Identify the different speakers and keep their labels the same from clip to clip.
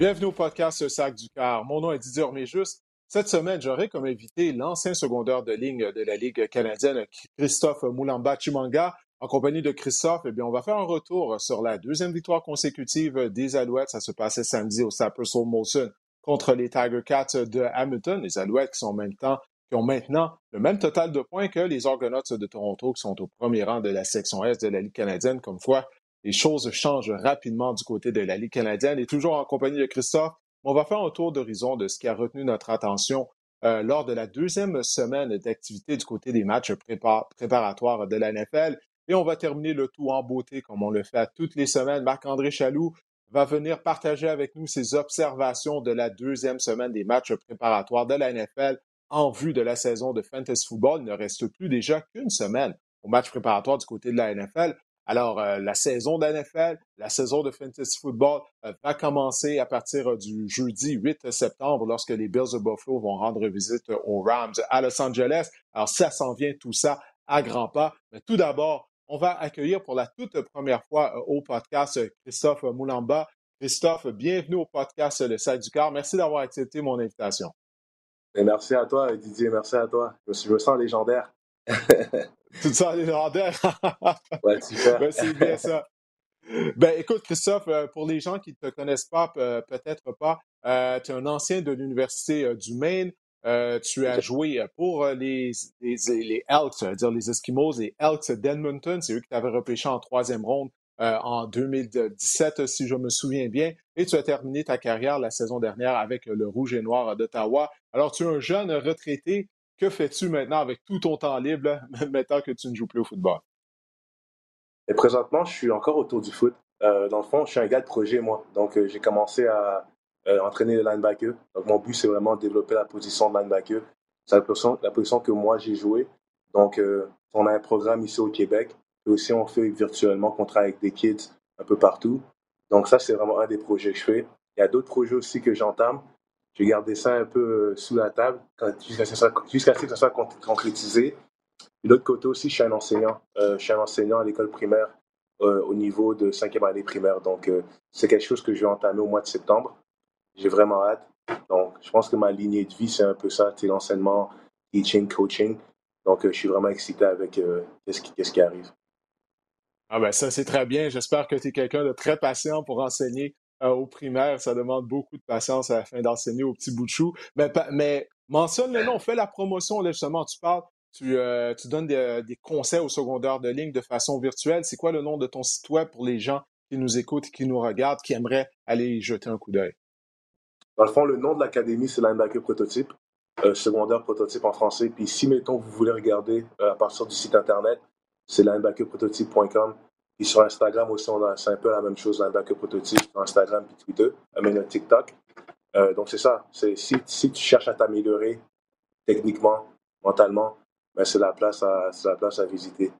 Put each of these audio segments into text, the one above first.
Speaker 1: Bienvenue au podcast Sac du Car. Mon nom est Didier Orméjus. Cette semaine, j'aurai comme invité l'ancien secondaire de ligne de la Ligue canadienne, Christophe Moulamba Chimanga. En compagnie de Christophe, eh bien, on va faire un retour sur la deuxième victoire consécutive des Alouettes. Ça se passait samedi au Sapper Soul Molson contre les Tiger Cats de Hamilton. Les Alouettes qui sont qui ont maintenant le même total de points que les Argonauts de Toronto, qui sont au premier rang de la section Est de la Ligue canadienne. Comme quoi, les choses changent rapidement du côté de la Ligue canadienne. Et toujours en compagnie de Christophe, on va faire un tour d'horizon de ce qui a retenu notre attention euh, lors de la deuxième semaine d'activité du côté des matchs préparatoires de la NFL. Et on va terminer le tout en beauté, comme on le fait toutes les semaines. Marc-André Chaloux va venir partager avec nous ses observations de la deuxième semaine des matchs préparatoires de la NFL en vue de la saison de Fantasy Football. Il ne reste plus déjà qu'une semaine au match préparatoire du côté de la NFL. Alors, euh, la saison d'NFL, la saison de Fantasy Football euh, va commencer à partir euh, du jeudi 8 septembre lorsque les Bills de Buffalo vont rendre visite aux Rams à Los Angeles. Alors, ça s'en vient tout ça à grands pas. Mais tout d'abord, on va accueillir pour la toute première fois au podcast Christophe Moulamba. Christophe, bienvenue au podcast Le Sac du Cœur. Merci d'avoir accepté mon invitation.
Speaker 2: merci à toi, Didier. Merci à toi. Je me sens légendaire.
Speaker 1: Tout ça légendaire.
Speaker 2: ouais, super.
Speaker 1: Ben, c'est bien ça. Ben, écoute, Christophe, euh, pour les gens qui ne te connaissent pas, peut-être pas, euh, tu es un ancien de l'Université euh, du Maine. tu as joué pour les, les, les Elks, dire les Eskimos, les Elks d'Edmonton. C'est eux qui t'avaient repêché en troisième ronde en 2017, si je me souviens bien. Et tu as terminé ta carrière la saison dernière avec le Rouge et Noir d'Ottawa. Alors, tu es un jeune retraité que fais-tu maintenant avec tout ton temps libre, maintenant que tu ne joues plus au football?
Speaker 2: Et présentement, je suis encore autour du foot. Euh, dans le fond, je suis un gars de projet, moi. Donc, euh, j'ai commencé à euh, entraîner le linebacker. Donc, mon but, c'est vraiment de développer la position de linebacker. C'est la position, la position que moi, j'ai joué. Donc, on a un programme ici au Québec. Et aussi, on fait virtuellement, on travaille avec des kids un peu partout. Donc, ça, c'est vraiment un des projets que je fais. Il y a d'autres projets aussi que j'entame. J'ai gardé ça un peu euh, sous la table jusqu'à ce que ça soit concrétisé. De l'autre côté aussi, je suis un enseignant. Euh, je suis un enseignant à l'école primaire euh, au niveau de cinquième année primaire. Donc, c'est quelque chose que je vais entamer au mois de septembre. J'ai vraiment hâte. Donc, je pense que ma lignée de vie, c'est un peu ça. C'est l'enseignement, teaching, coaching. Donc, je suis vraiment excité avec ce qui, qui arrive.
Speaker 1: Ah ben ça, c'est très bien. J'espère que tu es quelqu'un de très patient pour enseigner euh, au primaire, ça demande beaucoup de patience à la fin d'enseigner au petit bout de chou. Mais, mentionne le nom, fais la promotion, là, justement, tu parles, tu, euh, donnes des, conseils aux secondaires de ligne de façon virtuelle. C'est quoi le nom de ton site web pour les gens qui nous écoutent, qui nous regardent, qui aimeraient aller y jeter un coup d'œil?
Speaker 2: Dans le fond, le nom de l'académie, c'est Linebacker Prototype, euh, secondaire prototype en français. Puis si, mettons, vous voulez regarder à partir du site Internet, c'est linebackerprototype.com. Et sur Instagram aussi, c'est un peu la même chose, linebacker prototype sur Instagram puis Twitter, euh, même TikTok. Euh, donc c'est ça. Si, si tu cherches à t'améliorer techniquement, mentalement, ben c'est la place à la place à visiter.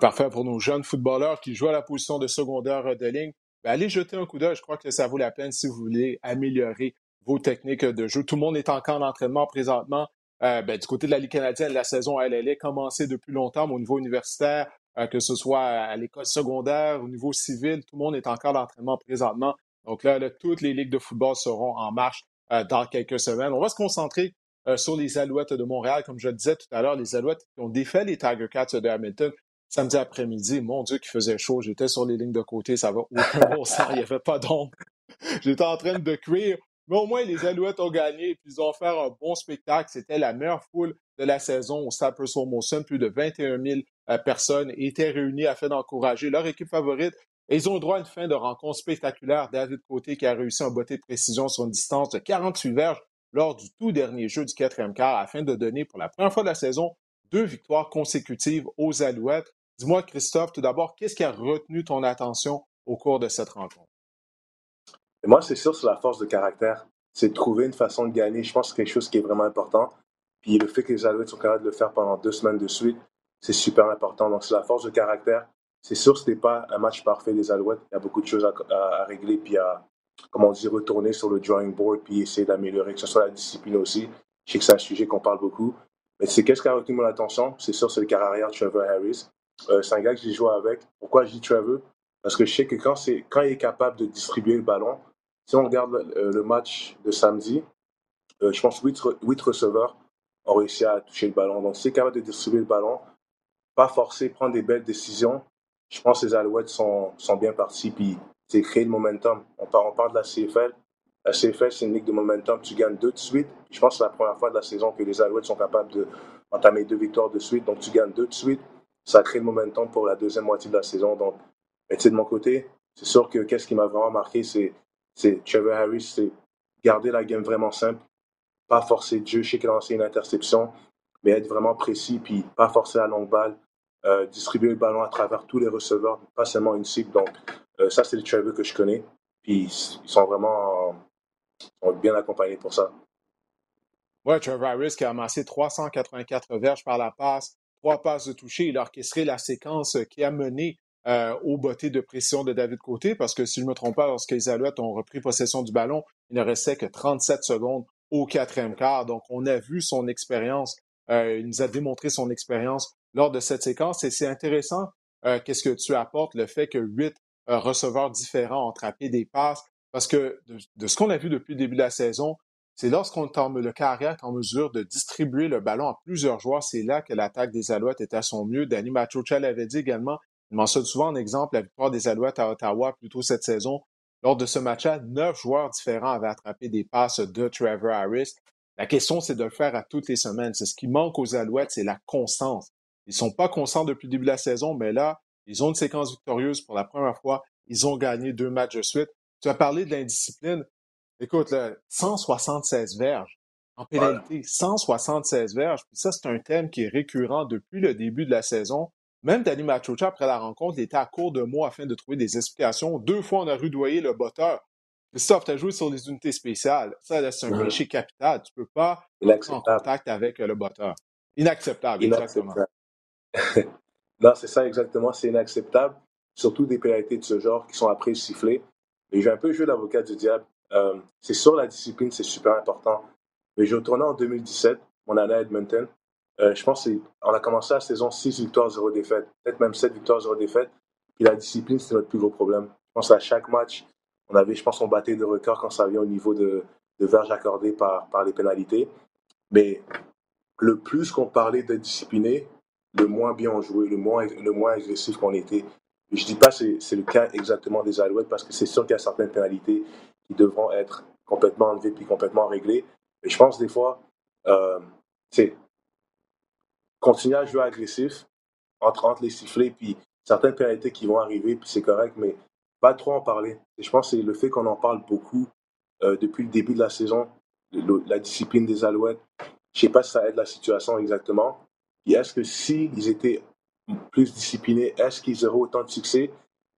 Speaker 1: parfait pour nos jeunes footballeurs qui jouent à la position de secondaire de ligne. Ben, allez jeter un coup d'œil. Je crois que ça vaut la peine si vous voulez améliorer vos techniques de jeu. Tout le monde est encore en entraînement présentement. Euh, ben, du côté de la Ligue canadienne, la saison, elle, est commencée depuis longtemps, mais au niveau universitaire, que ce soit à l'école secondaire, au niveau civil, tout le monde est encore d'entraînement présentement. Donc là, toutes les ligues de football seront en marche euh, dans quelques semaines. On va se concentrer euh, sur les Alouettes de Montréal. Comme je le disais tout à l'heure, les Alouettes qui ont défait les Tiger Cats de Hamilton samedi après-midi. Mon Dieu, qu'il faisait chaud. J'étais sur les lignes de côté, ça va aucun bon sens. Il n'y avait pas d'ombre. J'étais en train de cuire. Mais au moins, les Alouettes ont gagné et puis ils ont fait un bon spectacle. C'était la meilleure foule de la saison au Stade Molson. Plus de 21 000 euh, personnes étaient réunies afin d'encourager leur équipe favorite. Et ils ont droit à une fin de rencontre spectaculaire. David Côté qui a réussi en beauté de précision sur une distance de 48 verges lors du tout dernier jeu du quatrième quart afin de donner pour la première fois de la saison deux victoires consécutives aux Alouettes. Dis-moi, Christophe, tout d'abord, qu'est-ce qui a retenu ton attention au cours de cette rencontre?
Speaker 2: Moi, c'est sûr, c'est la force de caractère. C'est trouver une façon de gagner. Je pense que c'est quelque chose qui est vraiment important. Puis le fait que les Alouettes sont capables de le faire pendant deux semaines de suite, c'est super important. Donc, c'est la force de caractère. C'est sûr, ce n'est pas un match parfait des Alouettes. Il y a beaucoup de choses à, régler, puis à, comment on dit, retourner sur le drawing board, puis essayer d'améliorer, que ce soit la discipline aussi. Je sais que c'est un sujet qu'on parle beaucoup. Mais c'est qu'est-ce qui a retenu mon attention? C'est sûr, c'est le carrière Trevor Harris. Euh, c'est un gars que j'ai joué avec. Pourquoi je dis Trevor? Parce que je sais que quand, quand il est capable de distribuer le ballon, si on regarde le, match de samedi, je pense 8, 8 receveurs ont réussi à toucher le ballon. Donc, c'est capable de distribuer le ballon, pas forcer, prendre des belles décisions. Je pense que les Alouettes sont, sont bien partis, puis c'est créer le momentum. On parle, on parle de la CFL. La CFL, c'est une ligue de momentum. Tu gagnes deux de suite. Je pense que c'est la première fois de la saison que les Alouettes sont capables d'entamer deux victoires de suite. Donc, tu gagnes deux de suite. Ça crée le momentum pour la deuxième moitié de la saison. Donc, de mon côté, c'est sûr que qu'est-ce qui m'a vraiment marqué, c'est Trevor Harris, c'est garder la game vraiment simple, pas forcer Dieu, je sais qu'il a lancé une interception, mais être vraiment précis, puis pas forcer la longue balle, euh, distribuer le ballon à travers tous les receveurs, pas seulement une cible. Donc, euh, ça, c'est les Trevor que je connais. Puis, ils sont vraiment bien accompagnés pour ça.
Speaker 1: Ouais, Trevor Harris qui a amassé 384 verges par la passe, trois passes de toucher. Il a orchestré la séquence qui a mené euh, aux bottées de pression de David Côté, parce que si je ne me trompe pas, lorsque les Alouettes ont repris possession du ballon, il ne restait que 37 secondes au quatrième quart. Donc, on a vu son expérience. Euh, il nous a démontré son expérience lors de cette séquence. Et c'est intéressant, euh, qu'est-ce que tu apportes, le fait que huit receveurs différents ont attrapé des passes, parce que de, ce qu'on a vu depuis le début de la saison, c'est lorsqu'on le carrière est en mesure de distribuer le ballon à plusieurs joueurs, c'est là que l'attaque des Alouettes est à son mieux. Danny Machocha l'avait dit également, il mentionne souvent en exemple la victoire des Alouettes à Ottawa plus tôt cette saison. Lors de ce match-là, neuf joueurs différents avaient attrapé des passes de Trevor Harris. La question, c'est de le faire à toutes les semaines. C'est ce qui manque aux Alouettes, c'est la constance. Ils ne sont pas constants depuis le début de la saison, mais là, ils ont une séquence victorieuse pour la première fois. Ils ont gagné deux matchs de suite. Tu as parlé de l'indiscipline. Écoute, là, 176 verges en pénalité, 176 verges. Puis ça, c'est un thème qui est récurrent depuis le début de la saison. Même Danny Machocha, après la rencontre, il était à court de mots afin de trouver des explications. Deux fois, on a rudoyé le botteur. Christophe, tu as joué sur les unités spéciales. Ça, c'est un péché capital. Tu ne peux pas être en contact avec euh, le botteur. Inacceptable, exactement.
Speaker 2: non, c'est ça exactement. C'est inacceptable. Surtout des pénalités de ce genre qui sont après sifflées. Et j'ai un peu joué l'avocat du diable. Euh, c'est sûr, la discipline, c'est super important. Mais j'ai retourné en 2017, mon année à Edmonton. Euh, je pense qu'on a commencé la saison 6 victoires, 0 défaites, peut-être même 7 victoires, 0 défaites. Puis la discipline, c'était notre plus gros problème. Je pense à chaque match, on avait, je pense, on battait de records quand ça vient au niveau de, verges accordées par, les pénalités. Mais le plus qu'on parlait de discipliné, le moins bien on jouait, le moins, le moins agressif qu'on était. je ne dis pas que c'est le cas exactement des Alouettes parce que c'est sûr qu'il y a certaines pénalités qui devront être complètement enlevées puis complètement réglées. Mais je pense des fois, euh, continuer à jouer agressif entre, entre les sifflets, puis certaines pénalités qui vont arriver, puis c'est correct, mais pas trop en parler. Je pense que c'est le fait qu'on en parle beaucoup euh, depuis le début de la saison, la discipline des Alouettes. Je sais pas si ça aide la situation exactement. Et est-ce que s'ils ils étaient plus disciplinés, est-ce qu'ils auraient autant de succès?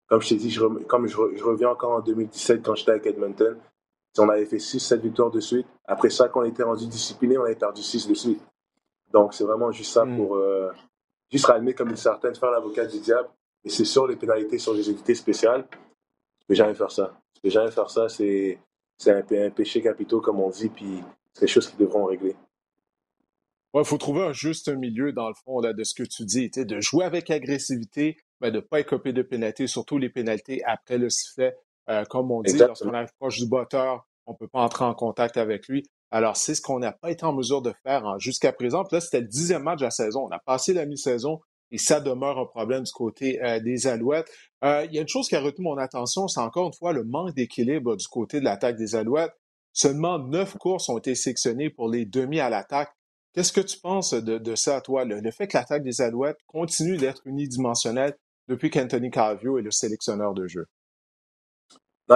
Speaker 2: Comme je t'ai dit, je, comme je, reviens encore en 2017 quand j'étais avec Edmonton, on avait fait 6-7 victoires de suite. Après ça, quand on était rendu discipliné, on avait perdu 6 de suite. Donc, c'est vraiment juste ça hmm. pour euh, juste ramener comme une certaine faire l'avocat du diable. Et c'est sûr, les pénalités sur les unités spéciales. Je vais jamais faire ça. Je vais jamais faire ça. C'est un, un, péché capitaux, comme on dit, puis c'est des choses qui devront régler.
Speaker 1: Il faut trouver un juste milieu, dans le fond, là, de ce que tu dis, de jouer avec agressivité, mais de ne pas écoper de pénalités, surtout les pénalités après le sifflet. Euh, comme on dit, lorsqu'on arrive proche du botteur, on ne peut pas entrer en contact avec lui. Alors, c'est ce qu'on n'a pas été en mesure de faire jusqu'à présent. là, c'était le dixième match de la saison. On a passé la mi-saison et ça demeure un problème du côté euh, des Alouettes. Euh, il y a une chose qui a retenu mon attention, c'est encore une fois le manque d'équilibre du côté de l'attaque des Alouettes. Seulement neuf courses ont été sélectionnées pour les demi à l'attaque. Qu'est-ce que tu penses de, ça, toi, le, fait que l'attaque des Alouettes continue d'être unidimensionnelle depuis qu'Anthony Carvio est le sélectionneur de jeu?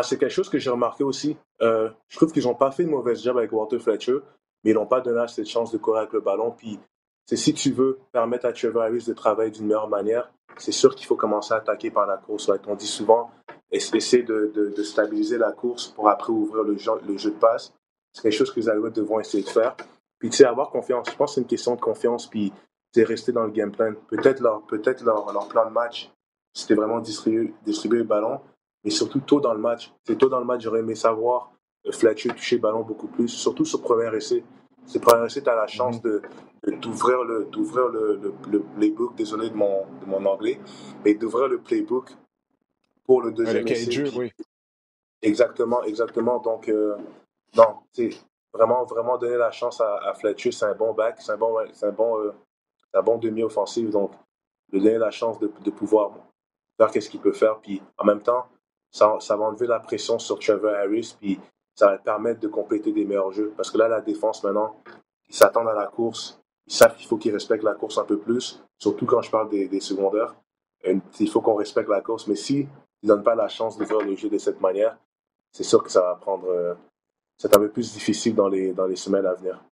Speaker 2: C'est quelque chose que j'ai remarqué aussi. Euh, je trouve qu'ils n'ont pas fait une mauvaise job avec Walter Fletcher, mais ils n'ont pas donné cette chance de courir avec le ballon. Puis, c'est si tu veux permettre à Trevor Harris de travailler d'une meilleure manière, c'est sûr qu'il faut commencer à attaquer par la course. On dit souvent, essayer de, de, stabiliser la course pour après ouvrir le jeu, le jeu de passe. C'est quelque chose que les Alouettes devront essayer de faire. Puis, tu sais, avoir confiance. Je pense que c'est une question de confiance. Puis, c'est rester dans le game plan. Peut-être leur, peut leur, leur plan de match, c'était vraiment distribuer, distribuer le ballon mais surtout tôt dans le match. C'est tôt dans le match, j'aurais aimé savoir euh, Fletcher toucher le ballon beaucoup plus, surtout ce premier essai. Ce premier essai, tu as la chance mhm. de, d'ouvrir le, d'ouvrir le, le, playbook, désolé de mon, de mon anglais, mais d'ouvrir le playbook pour le deuxième essai. Exactement, exactement. Donc, euh, non, c'est vraiment, vraiment donner la chance à, Fletcher. C'est un bon back, c'est un bon, c'est un bon, euh, un bon demi-offensif. Donc, de donner la chance de, de pouvoir faire qu'est-ce qu'il peut faire. Puis, en même temps, ça, va enlever la pression sur Trevor Harris. Puis, ça va permettre de compléter des meilleurs jeux. Parce que là, la défense, maintenant, ils s'attendent à la course. Ils savent qu'il faut qu'ils respectent la course un peu plus. Surtout quand je parle des, secondaires. Il faut qu'on respecte la course. Mais si ne donnent pas la chance de faire le jeu de cette manière, c'est sûr que ça va prendre. Euh, c'est un peu plus difficile dans les, dans les semaines à venir.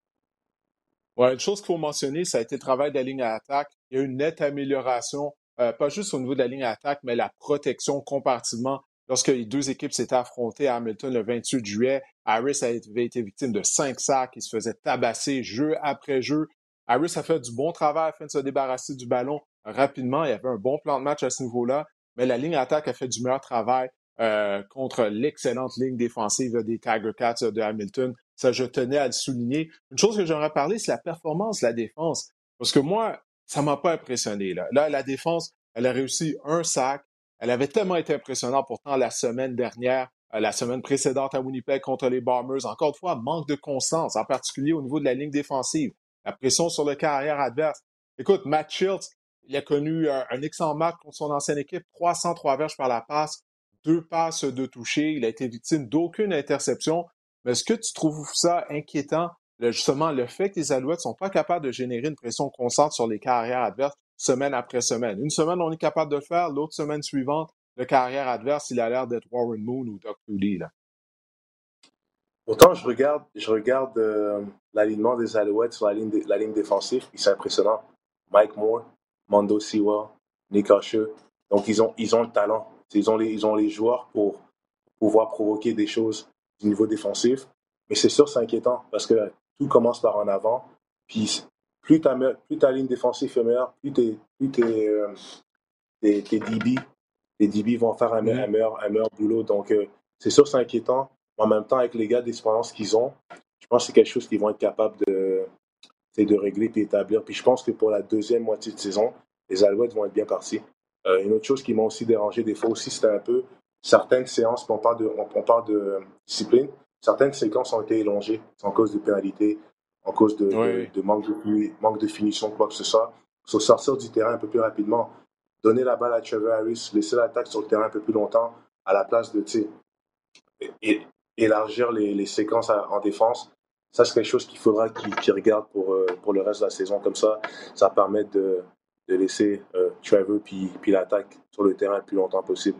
Speaker 1: Ouais, une chose qu'il faut mentionner, ça a été le travail de la ligne à attaque. Il y a eu une nette amélioration, euh, pas juste au niveau de la ligne à attaque, mais la protection comparativement. Lorsque les deux équipes s'étaient affrontées à Hamilton le 28 juillet, Harris avait été victime de cinq sacs. Il se faisait tabasser jeu après jeu. Harris a fait du bon travail afin de se débarrasser du ballon rapidement. Il y avait un bon plan de match à ce niveau-là, mais la ligne attaque a fait du meilleur travail. Euh, contre l'excellente ligne défensive des Tiger Cats de Hamilton. Ça, je tenais à le souligner. Une chose que j'aimerais parler, c'est la performance de la défense. Parce que moi, ça m'a pas impressionné. Là, la défense, elle a réussi un sac. Elle avait tellement été impressionnante pourtant la semaine dernière, euh, la semaine précédente à Winnipeg contre les Bombers. Encore une fois, manque de constance, en particulier au niveau de la ligne défensive. La pression sur le carrière adverse. Écoute, Matt Schultz, il a connu un, un excellent match contre son ancienne équipe, 303 verges par la passe, deux passes de toucher. Il a été victime d'aucune interception. Mais est-ce que tu trouves ça inquiétant, justement, le fait que les Alouettes ne sont pas capables de générer une pression constante sur les carrières adverses? Semaine après semaine? Une semaine, on est capable de le faire. L'autre semaine suivante, le carrière adverse, il a l'air d'être Warren Moon ou Doug Cooley. Là.
Speaker 2: Pourtant, je regarde, je regarde euh, l'alignement des Alouettes sur la ligne, la ligne défensive, c'est impressionnant. Mike Moore, Mondo Siwa, Nick Usher. Donc, ils ont, ils ont le talent. Ils ont les, ils ont les joueurs pour pouvoir provoquer des choses du niveau défensif. Mais c'est sûr, c'est inquiétant parce que tout commence par en avant. Puis plus ta, plus ta ligne défensive est meilleure, plus tes, plus tes, euh, tes, DB, DB vont faire un, meilleur, un meilleur boulot. Donc, euh, c'est sûr, c'est inquiétant. En même temps, avec les gars d'expérience qu'ils ont, je pense que c'est quelque chose qu'ils vont être capables de, de régler et établir. Puis je pense que pour la deuxième moitié de saison, les Alouettes vont être bien partis. Euh, une autre chose qui m'a aussi dérangé des fois aussi, c'était un peu certaines séances, on parle de, on, parle de discipline, certaines séquences ont été élongées en cause de pénalités, en cause de, de, manque, de manque de finition, quoi que ce soit. Faut sortir du terrain un peu plus rapidement, donner la balle à Trevor Harris, laisser l'attaque sur le terrain un peu plus longtemps, à la place de et, élargir les, les séquences en défense. Ça, c'est quelque chose qu'il faudra qu'ils regardent pour, euh, pour le reste de la saison. Comme ça, ça permet de, de laisser euh, Trevor puis, puis l'attaque sur le terrain le plus longtemps possible.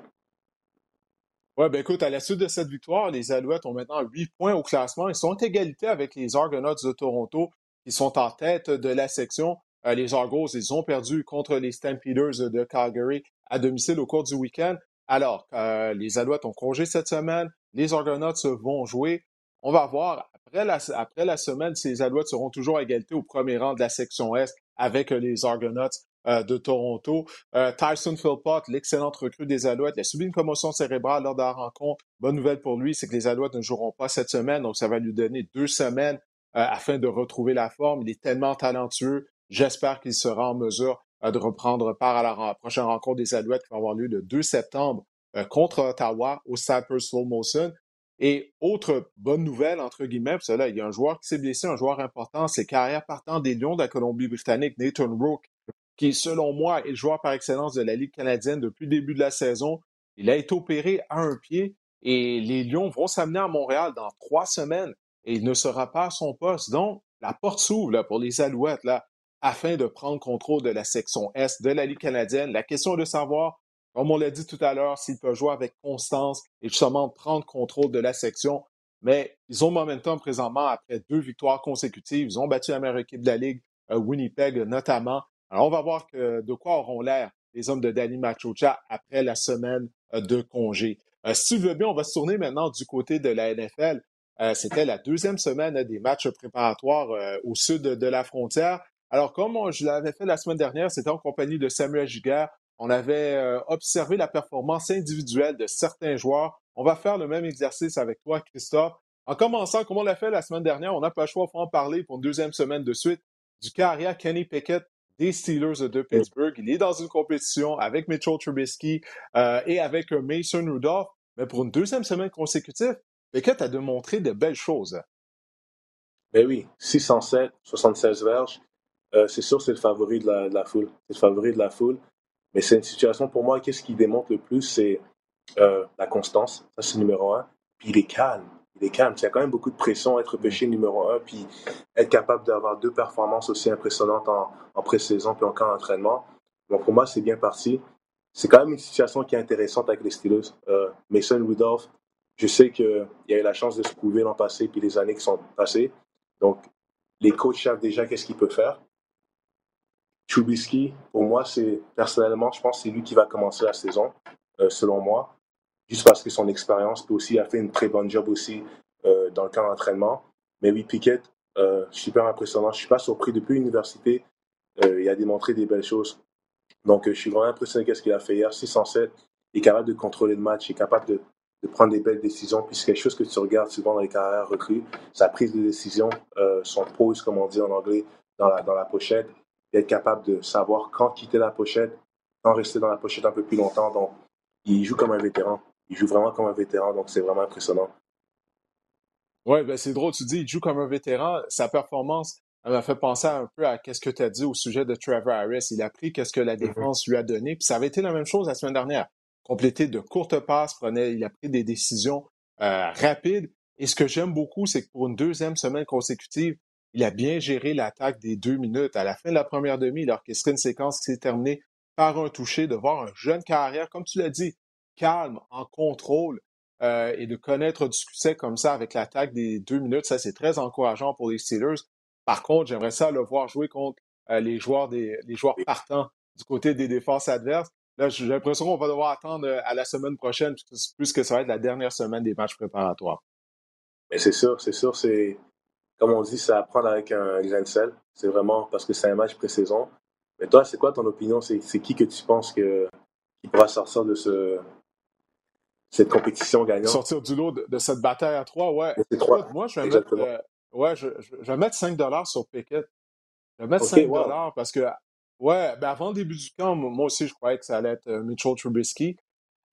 Speaker 1: Oui, ben écoute, à la suite de cette victoire, les Alouettes ont maintenant 8 points au classement. Ils sont égalité avec les Argonauts de Toronto, qui sont en tête de la section. Euh, les Argos, ils ont perdu contre les Stampeders de Calgary à domicile au cours du week-end. Alors, euh, les Alouettes ont congé cette semaine. Les Argonauts vont jouer. On va voir. Après la, après la semaine, ces Alouettes seront toujours à égalité au premier rang de la section Est avec les Argonauts euh, de Toronto. Euh, Tyson Philpott, l'excellente recrue des Alouettes, il a subi une commotion cérébrale lors de la rencontre. Bonne nouvelle pour lui, c'est que les Alouettes ne joueront pas cette semaine, donc ça va lui donner deux semaines euh, afin de retrouver la forme. Il est tellement talentueux. J'espère qu'il sera en mesure de reprendre part à la, prochaine rencontre des Alouettes qui va avoir lieu le 2 septembre contre Ottawa au Cypress Slow Motion. Et autre bonne nouvelle, entre guillemets, parce là, il y a un joueur qui s'est blessé, un joueur important, c'est carrière partant des Lions de la Colombie-Britannique, Nathan Rook, qui, selon moi, est le joueur par excellence de la Ligue canadienne depuis le début de la saison. Il a été opéré à un pied et les Lions vont s'amener à Montréal dans trois semaines et il ne sera pas à son poste. Donc, la porte s'ouvre pour les Alouettes là, afin de prendre contrôle de la section Est de la Ligue canadienne. La question est de savoir, comme on l'a dit tout à l'heure, s'ils peuvent jouer avec constance et justement prendre contrôle de la section. Mais ils ont momentum présentement après deux victoires consécutives. Ils ont battu la meilleure équipe de la Ligue, euh, Winnipeg notamment. On va voir de quoi auront l'air les hommes de Danny Machocha après la semaine euh, de congé. Euh, si veux bien, on va se tourner maintenant du côté de la NFL. Euh, c'était la deuxième semaine des matchs préparatoires au sud de la frontière. Alors, comme je l'avais fait la semaine dernière, c'était en compagnie de Samuel Giguère. On avait observé la performance individuelle de certains joueurs. On va faire le même exercice avec toi, Christophe. En commençant, comme on l'a fait la semaine dernière, on n'a pas le choix, en parler pour une deuxième semaine de suite du carrière Kenny Pickett des Steelers de Pittsburgh. Il est dans une compétition avec Mitchell Trubisky euh, et avec Mason Rudolph. mais pour une deuxième semaine consécutive, Pickett a démontré de belles choses.
Speaker 2: Ben oui, 607, 76 verges. Euh, c'est sûr, c'est le favori de la, foule. C'est le favori de la foule. Mais c'est une situation, pour moi, qu'est-ce qui démontre le plus, c'est euh, la constance. Ça, c'est numéro un. Puis il est calme. Il est calme. A quand même beaucoup de pression être pêché numéro un, puis être capable d'avoir deux performances aussi impressionnantes en, en pré-saison puis en camp d'entraînement. Donc pour moi, c'est bien parti. C'est quand même une situation qui est intéressante avec les Steelers. Euh, Mason Rudolph, je sais qu'il a eu la chance de se prouver l'an passé puis les années qui sont passées. Donc, les coachs savent déjà qu'est-ce qu'il peut faire. Trubisky, pour moi, c'est personnellement, je pense que c'est lui qui va commencer la saison, euh, selon moi, juste parce que son expérience, puis aussi, a fait une très bonne job aussi euh, dans le camp d'entraînement. Mais oui, Pickett, euh, super impressionnant. Je suis pas surpris depuis l'université, il a démontré des belles choses. Donc, je suis vraiment impressionné qu'est-ce qu'il a fait hier. 607, il est capable de contrôler le match, il est capable de, de prendre des belles décisions. Puis c'est quelque chose que tu regardes souvent dans les carrières recrues, sa prise de décision, son pose, comme on dit en anglais, dans la, pochette être capable de savoir quand quitter la pochette, quand rester dans la pochette un peu plus longtemps. Donc, il joue comme un vétéran. Il joue vraiment comme un vétéran, donc c'est vraiment impressionnant.
Speaker 1: Oui, ben c'est drôle, tu dis, il joue comme un vétéran. Sa performance m'a fait penser un peu à ce que tu as dit au sujet de Trevor Harris. Il a pris qu'est-ce que la mm-hmm. défense lui a donné. Puis ça avait été la même chose la semaine dernière. Complété de courtes passes, prenait, il a pris des décisions euh, rapides. Et ce que j'aime beaucoup, c'est que pour une deuxième semaine consécutive, il a bien géré l'attaque des deux minutes. À la fin de la première demi, il a orchestré une séquence qui s'est terminée par un toucher, de voir un jeune carrière, comme tu l'as dit, calme, en contrôle, euh, et de connaître du succès comme ça avec l'attaque des deux minutes, ça c'est très encourageant pour les Steelers. Par contre, j'aimerais ça le voir jouer contre euh, les joueurs des les joueurs partants du côté des défenses adverses. Là, j'ai l'impression qu'on va devoir attendre euh, à la semaine prochaine, puisque ça va être la dernière semaine des matchs préparatoires.
Speaker 2: Mais c'est sûr, c'est sûr, c'est comme on dit, c'est à prendre avec un grain de sel. C'est vraiment parce que c'est un match pré-saison. Mais toi, c'est quoi ton opinion? C'est qui que tu penses que, qui pourra sortir de ce, cette compétition gagnante?
Speaker 1: Sortir du lot de, cette bataille à trois, ouais. moi, je vais, mettre, euh, ouais, je, vais mettre 5 sur Pickett. Je vais mettre 5 parce que, ouais, ben avant le début du camp, moi aussi, je croyais que ça allait être euh, Mitchell Trubisky.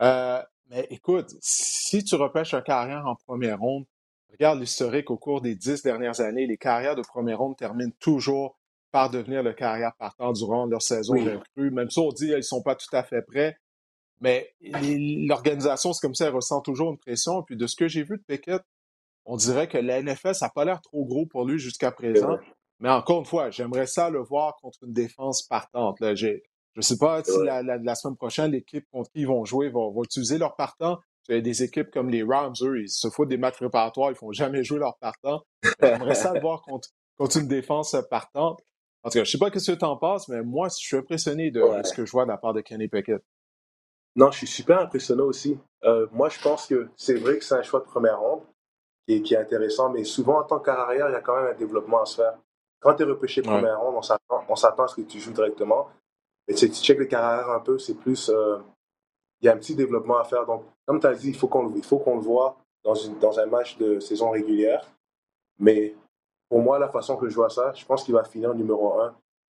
Speaker 1: Euh, mais écoute, si tu repêches un carrière en première ronde, regarde l'historique au cours des dix dernières années, les carrières de première ronde terminent toujours par devenir le carrière partant durant leur saison oui. Même ça, on dit qu'ils ne sont pas tout à fait prêts. Mais l'organisation, c'est comme ça, elle ressent toujours une pression. Puis de ce que j'ai vu de Pickett, on dirait que la NFL, ça n'a pas l'air trop gros pour lui jusqu'à présent. Mais encore une fois, j'aimerais ça le voir contre une défense partante. je ne sais pas si la, semaine prochaine, l'équipe contre qui ils vont jouer va, va utiliser leur partant. Tu as des équipes comme les Rams, eux, ils se foutent des matchs préparatoires, ils font jamais jouer leur partant. J'aimerais ça le voir contre, une défense partante. En tout cas, je sais pas ce que tu en penses, mais moi, je suis impressionné de, ce que je vois de la part de Kenny Pickett.
Speaker 2: Non, je suis super impressionné aussi. Euh, moi, je pense que c'est vrai que c'est un choix de première ronde qui est, intéressant, mais souvent, en tant qu'arrière, il y a quand même un développement à se faire. Quand tu es repêché première ronde, on s'attend à ce que tu joues directement. Mais tu, checkes les carrières un peu, c'est plus. Euh, il y a un petit développement à faire. Donc, comme tu as dit, il faut qu'on le voit dans, une, dans un match de saison régulière. Mais pour moi, la façon que je vois ça, je pense qu'il va finir numéro un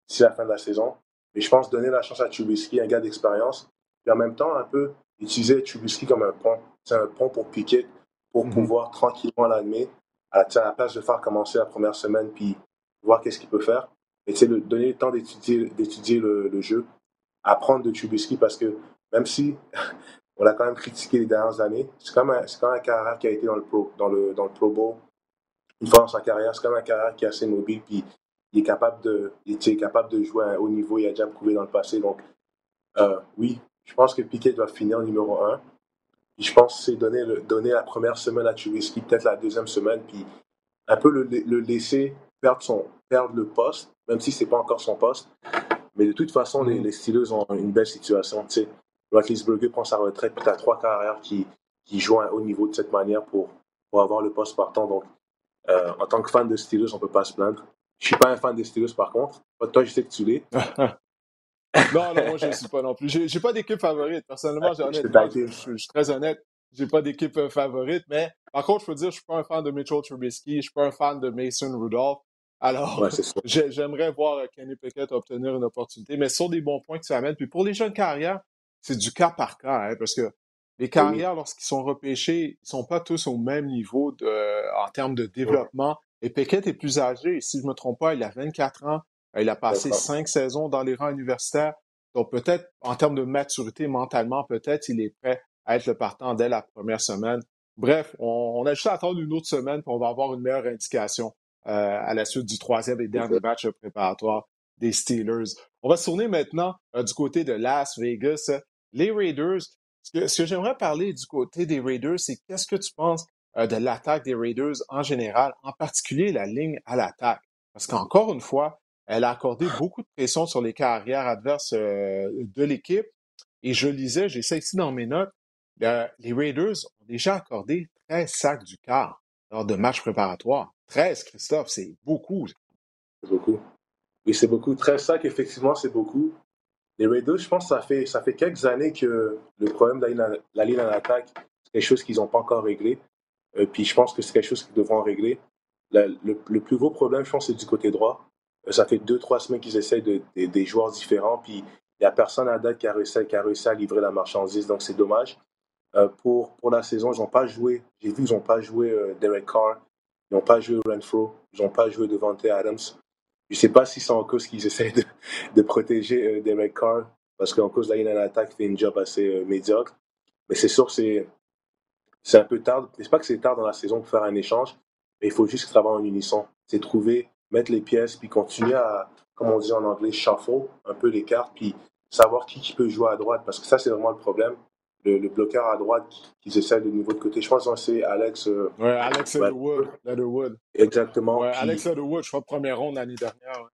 Speaker 2: d'ici la fin de la saison. Mais je pense donner la chance à Trubisky, un gars d'expérience, et en même temps, un peu utiliser Trubisky comme un pont. C'est un pont pour piquer, pour mm-hmm. pouvoir tranquillement l'admettre à, la place de faire commencer la première semaine, puis voir qu'est-ce qu'il peut faire. Et c'est donner le temps d'étudier le, le, jeu, apprendre de Trubisky, parce que même si on l'a quand même critiqué les dernières années. C'est quand, même un carrière qui a été dans le Pro, dans le, dans le pro Bowl une fois dans sa carrière. C'est quand même un carrière qui est assez mobile, puis il est capable de, il est capable de jouer à un haut niveau. Il a déjà prouvé dans le passé. Donc, euh, oui, je pense que Piquet doit finir numéro un. je pense que c'est donner, donner la première semaine à Trubisky, peut-être la deuxième semaine, puis un peu le, laisser perdre, son, perdre le poste, même si ce n'est pas encore son poste. Mais de toute façon, les, les ont une belle situation. sais. Roethlisberger prend sa retraite, puis tu as trois carrières qui, qui jouent à haut niveau de cette manière pour, pour avoir le poste partant. Donc, euh, en tant que fan de Steelers, on ne peut pas se plaindre. Je suis pas un fan des Steelers, par contre. Toi, je sais que tu l'es.
Speaker 1: non, non, moi, je ne suis pas non plus. J'ai, n'ai pas d'équipe favorite. Personnellement, je, suis très honnête. J'ai pas d'équipe euh, favorite, mais par contre, je peux dire, je suis pas un fan de Mitchell Trubisky, je suis pas un fan de Mason Rudolph. Alors, j'aimerais voir euh, Kenny Pickett obtenir une opportunité, mais sur des bons points que tu amènes. Puis pour les jeunes carrières, c'est du cas par cas, hein, parce que les carrières, lorsqu'ils sont repêchés, ils sont pas tous au même niveau de, en termes de développement. Et Pickett est plus âgé. Si je ne me trompe pas, il a 24 ans. Il a passé cinq saisons dans les rangs universitaires. Donc peut-être, en termes de maturité mentalement, peut-être il est prêt à être le partant dès la première semaine. Bref, on, a juste à attendre une autre semaine pour on va avoir une meilleure indication euh, à la suite du troisième et dernier match préparatoire des Steelers. On va se tourner maintenant euh, du côté de Las Vegas. Les Raiders, ce que, j'aimerais parler du côté des Raiders, c'est qu'est-ce que tu penses euh, de l'attaque des Raiders en général, en particulier la ligne à l'attaque? Parce qu'encore une fois, elle a accordé beaucoup de pression sur les carrières adverses de l'équipe. Et je lisais, j'ai ça ici dans mes notes, les Raiders ont déjà accordé 13 sacs du quart lors de matchs préparatoires. 13, Christophe, c'est beaucoup.
Speaker 2: C'est beaucoup. Oui, c'est beaucoup. 13 sacs, effectivement, c'est beaucoup. Les Raiders, je pense que ça fait, ça fait quelques années que le problème de la ligne en attaque, c'est quelque chose qu'ils n'ont pas encore réglé. Euh, puis je pense que c'est quelque chose qu'ils devront régler. le, plus gros problème, je pense, c'est du côté droit. Ça fait deux, trois semaines qu'ils essaient de, des joueurs différents, puis il n'y a personne à date qui a, réussi, à livrer la marchandise, donc c'est dommage. Euh, pour, pour la saison. Ils n'ont pas joué, j'ai vu, ils n'ont pas joué euh, Derek Carr, ils n'ont pas joué Renfro, ils n'ont pas joué Devante Adams. Je ne sais pas si c'est en cause qu'ils essaient de, de protéger euh, Derek Carr, parce qu'en cause, là, il a attaque fait une job assez médiocre. Mais c'est sûr, c'est c'est un peu tard. C'est pas que c'est tard dans la saison pour faire un échange, mais il faut juste travailler en unisson. C'est trouver, mettre les pièces, puis continuer à, comme on dit en anglais, shuffle un peu les cartes, puis savoir qui, qui peut jouer à droite, parce que ça, c'est vraiment le problème le, bloqueur à droite qui essaient de niveau de côté. Je pense que c'est Alex.
Speaker 1: Euh, ouais, Alex Leatherwood.
Speaker 2: Exactement.
Speaker 1: Ouais, Alex Leatherwood, je crois, première ronde l'année dernière.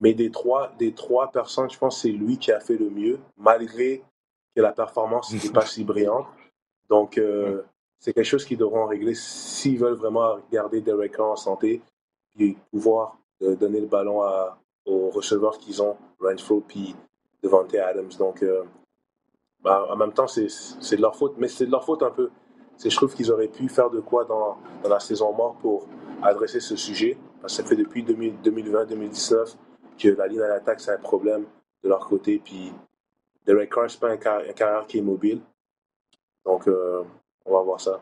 Speaker 2: Mais des trois, des trois personnes, je pense que c'est lui qui a fait le mieux, malgré que la performance n'était pas si brillante. Donc, euh, c'est quelque chose qu'ils devront régler s'ils veulent vraiment garder Derek Carr en santé et pouvoir euh, donner le ballon aux receveurs qu'ils ont, Renfro puis Devante Adams. Donc, bah, en même temps, c'est de leur faute, mais c'est de leur faute un peu. Je trouve qu'ils auraient pu faire de quoi dans, dans, la saison morte pour adresser ce sujet. Parce que ça fait depuis 2020-2019 que la ligne à l'attaque, c'est un problème de leur côté. Puis Derek Carr, c'est pas un, carrière qui est mobile. Donc, euh, on va voir ça.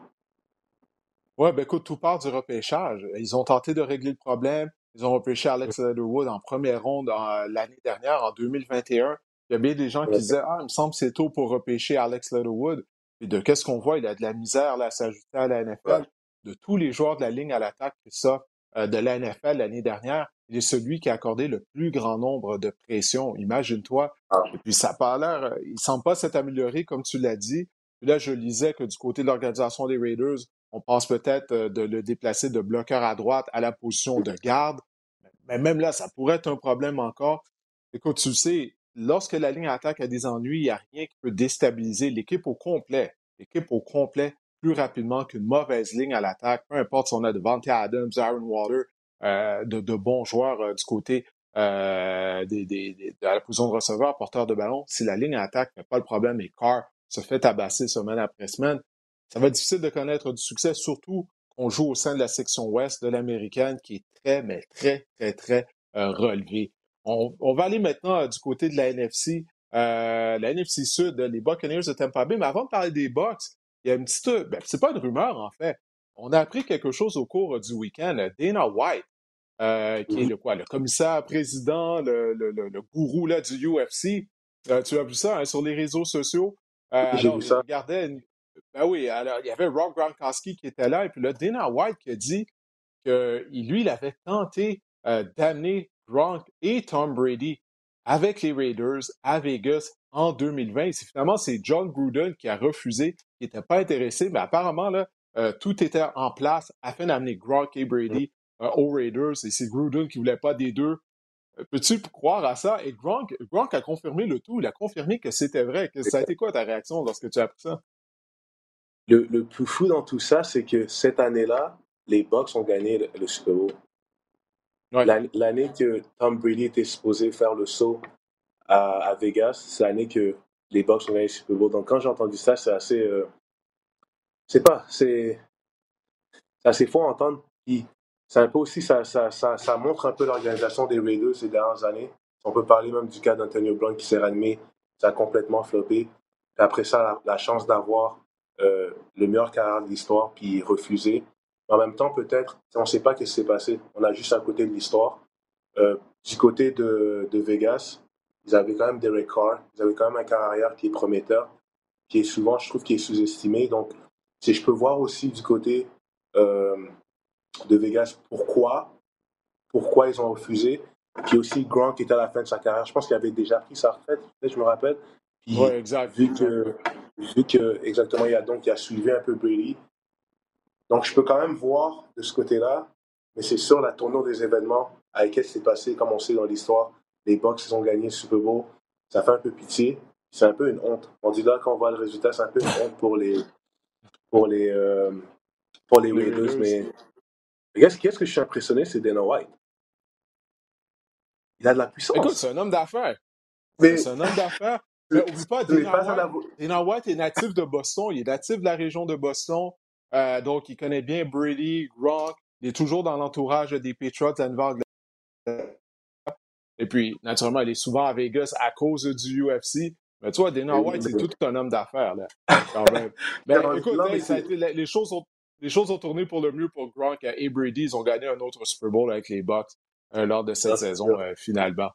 Speaker 1: Ouais, ben écoute, tout part du repêchage. Ils ont tenté de régler le problème. Ils ont repêché Alex Leatherwood en première ronde l'année dernière, en 2021. Il y a bien des gens qui disaient Ah, il me semble que c'est tôt pour repêcher Alex Leatherwood. Et de qu'est-ce qu'on voit? Il a de la misère là, à s'ajouter à la NFL. De tous les joueurs de la ligne à l'attaque, ça, euh, de la NFL l'année dernière, il est celui qui a accordé le plus grand nombre de pressions. Imagine-toi. Ah. Et puis ça n'a pas l'air, euh, il ne semble pas s'être amélioré, comme tu l'as dit. Puis là, je lisais que du côté de l'organisation des Raiders, on pense peut-être euh, de le déplacer de bloqueur à droite à la position de garde. Mais même là, ça pourrait être un problème encore. Écoute, tu le sais, lorsque la ligne attaque a des ennuis, il n'y a rien qui peut déstabiliser l'équipe au complet. L'équipe au complet plus rapidement qu'une mauvaise ligne à l'attaque, peu importe si on a Devante Adams, Aaron Water, euh, de, bons joueurs euh, du côté euh, de la position de receveur, porteur de ballon. Si la ligne attaque n'a pas le problème et Carr se fait tabasser semaine après semaine, ça va être difficile de connaître du succès, surtout qu'on joue au sein de la section ouest de l'américaine qui est très, mais très, très, très relevée. On, va aller maintenant euh, du côté de la NFC. Euh, la NFC Sud, les Buccaneers de Tampa Bay. Mais avant de parler des Bucks, il y a une petite. Ben, c'est pas une rumeur, en fait. On a appris quelque chose au cours du week-end. Dana White, euh, qui est le quoi, le commissaire président, le, le, gourou là, du UFC. tu as vu ça hein, sur les réseaux sociaux?
Speaker 2: J'ai vu ça.
Speaker 1: Ben oui, alors il y avait Rob Gronkowski qui était là, et puis là, Dana White qui a dit que lui, il avait tenté d'amener Gronk et Tom Brady avec les Raiders à Vegas en 2020. finalement, c'est John Gruden qui a refusé, qui n'était pas intéressé, mais apparemment, là, euh, tout était en place afin d'amener Gronk et Brady euh, aux Raiders. Et c'est Gruden qui ne voulait pas des deux. Euh, peux-tu croire à ça? Et Gronk, Gronk a confirmé le tout. Il a confirmé que c'était vrai. Ça a été quoi ta réaction lorsque tu as appris ça?
Speaker 2: Le, le plus fou dans tout ça, c'est que cette année-là, les Bucks ont gagné le Super Bowl. L'année que Tom Brady était supposé faire le saut à, Vegas, c'est l'année que les Bucks ont gagné le Super Bowl. Donc quand j'ai entendu ça, c'est assez. Euh, c'est pas. C'est assez fort à entendre. c'est un peu aussi. Ça, ça, ça, ça montre un peu l'organisation des Raiders ces dernières années. On peut parler même du cas d'Antonio Brown qui s'est ranimé. Ça a complètement floppé. Et après ça, la, chance d'avoir euh, le meilleur carrière de l'histoire, puis refuser. en même temps, peut-être, on ne sait pas ce qui s'est passé. On a juste à côté de l'histoire. Euh, du côté de, de, Vegas, ils avaient quand même Derek Carr. Ils avaient quand même un carrière qui est prometteur, qui est souvent, je trouve, qui est sous-estimé. Donc, si je peux voir aussi du côté euh, de Vegas pourquoi, pourquoi ils ont refusé. Puis aussi Gronk qui était à la fin de sa carrière. Je pense qu'il avait déjà pris sa retraite, je me rappelle.
Speaker 1: Oui, exact.
Speaker 2: Vu que, vu que, exactement, il a donc il a suivi un peu Brady. Donc, je peux quand même voir de ce côté-là, mais c'est sûr, la tournure des événements avec qui s'est passé, comme on sait dans l'histoire, les Bucks, ils ont gagné le Super Bowl, ça fait un peu pitié. C'est un peu une honte. On dit là, quand on voit le résultat, c'est un peu une honte pour les, pour les, euh, pour les, Raiders. Mais qu'est-ce que je suis impressionné, c'est Dana White. Il a de la puissance.
Speaker 1: Écoute, c'est un homme d'affaires. C'est un homme d'affaires. Mais oublie pas, Dana White, est natif de Boston. Il est natif de la région de Boston. Euh, donc, il connaît bien Brady, Gronk. Il est toujours dans l'entourage des Patriots à Et puis, naturellement, il est souvent à Vegas à cause du UFC. Mais tu vois, Dana White, c'est tout un homme d'affaires, là, quand même. Mais écoute, les, choses ont, les choses ont tourné pour le mieux pour Gronk et Brady. Ils ont gagné un autre Super Bowl avec les Bucks euh, lors de cette saison, euh, finalement.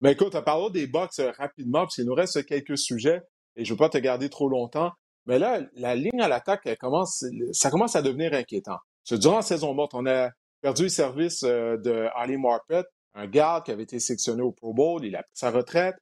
Speaker 1: Mais écoute, parlons des Bucks euh, rapidement, parce qu'il nous reste quelques sujets, et je ne veux pas te garder trop longtemps. Mais là, la ligne à l'attaque, commence, ça commence à devenir inquiétant. durant la saison morte, on a perdu le service de Ali Marpet, un garde qui avait été sélectionné au Pro Bowl. Il a pris sa retraite.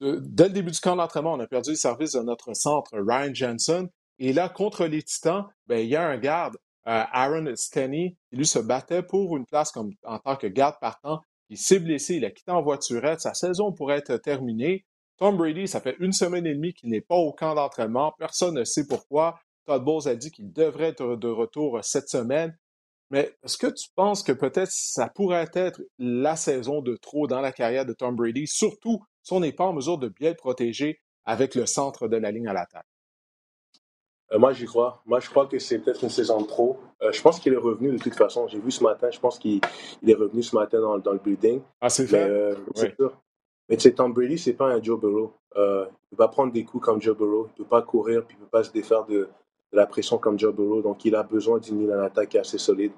Speaker 1: dès le début du camp d'entraînement, on a perdu le service de notre centre, Ryan Jensen. Et là, contre les Titans, ben, il y a un garde, Aaron Stenny, qui lui se battait pour une place comme, en tant que garde partant. Il s'est blessé, il a quitté en voiturette, sa saison pourrait être terminée. Tom Brady, ça fait une semaine et demie qu'il n'est pas au camp d'entraînement. Personne ne sait pourquoi. Todd Bowles a dit qu'il devrait être de retour cette semaine. Mais est-ce que tu penses que peut-être ça pourrait être la saison de trop dans la carrière de Tom Brady, surtout si on n'est pas en mesure de bien le protéger avec le centre de la ligne à l'attaque?
Speaker 2: Euh, moi, j'y crois. Moi, je crois que c'est peut-être une saison de trop. Euh, je pense qu'il est revenu de toute façon. J'ai vu ce matin, je pense qu'il est revenu ce matin dans, dans le building.
Speaker 1: Ah, c'est fait?
Speaker 2: Euh, c'est sûr. Mais tu sais, Tom Brady, c'est pas un Joe Burrow. il ne peut pas prendre des coups comme Joe Burrow. Il ne peut pas courir, puis il ne peut pas se défaire de, de, la pression comme Joe Burrow. Donc, il a besoin d'une ligne en attaque assez solide.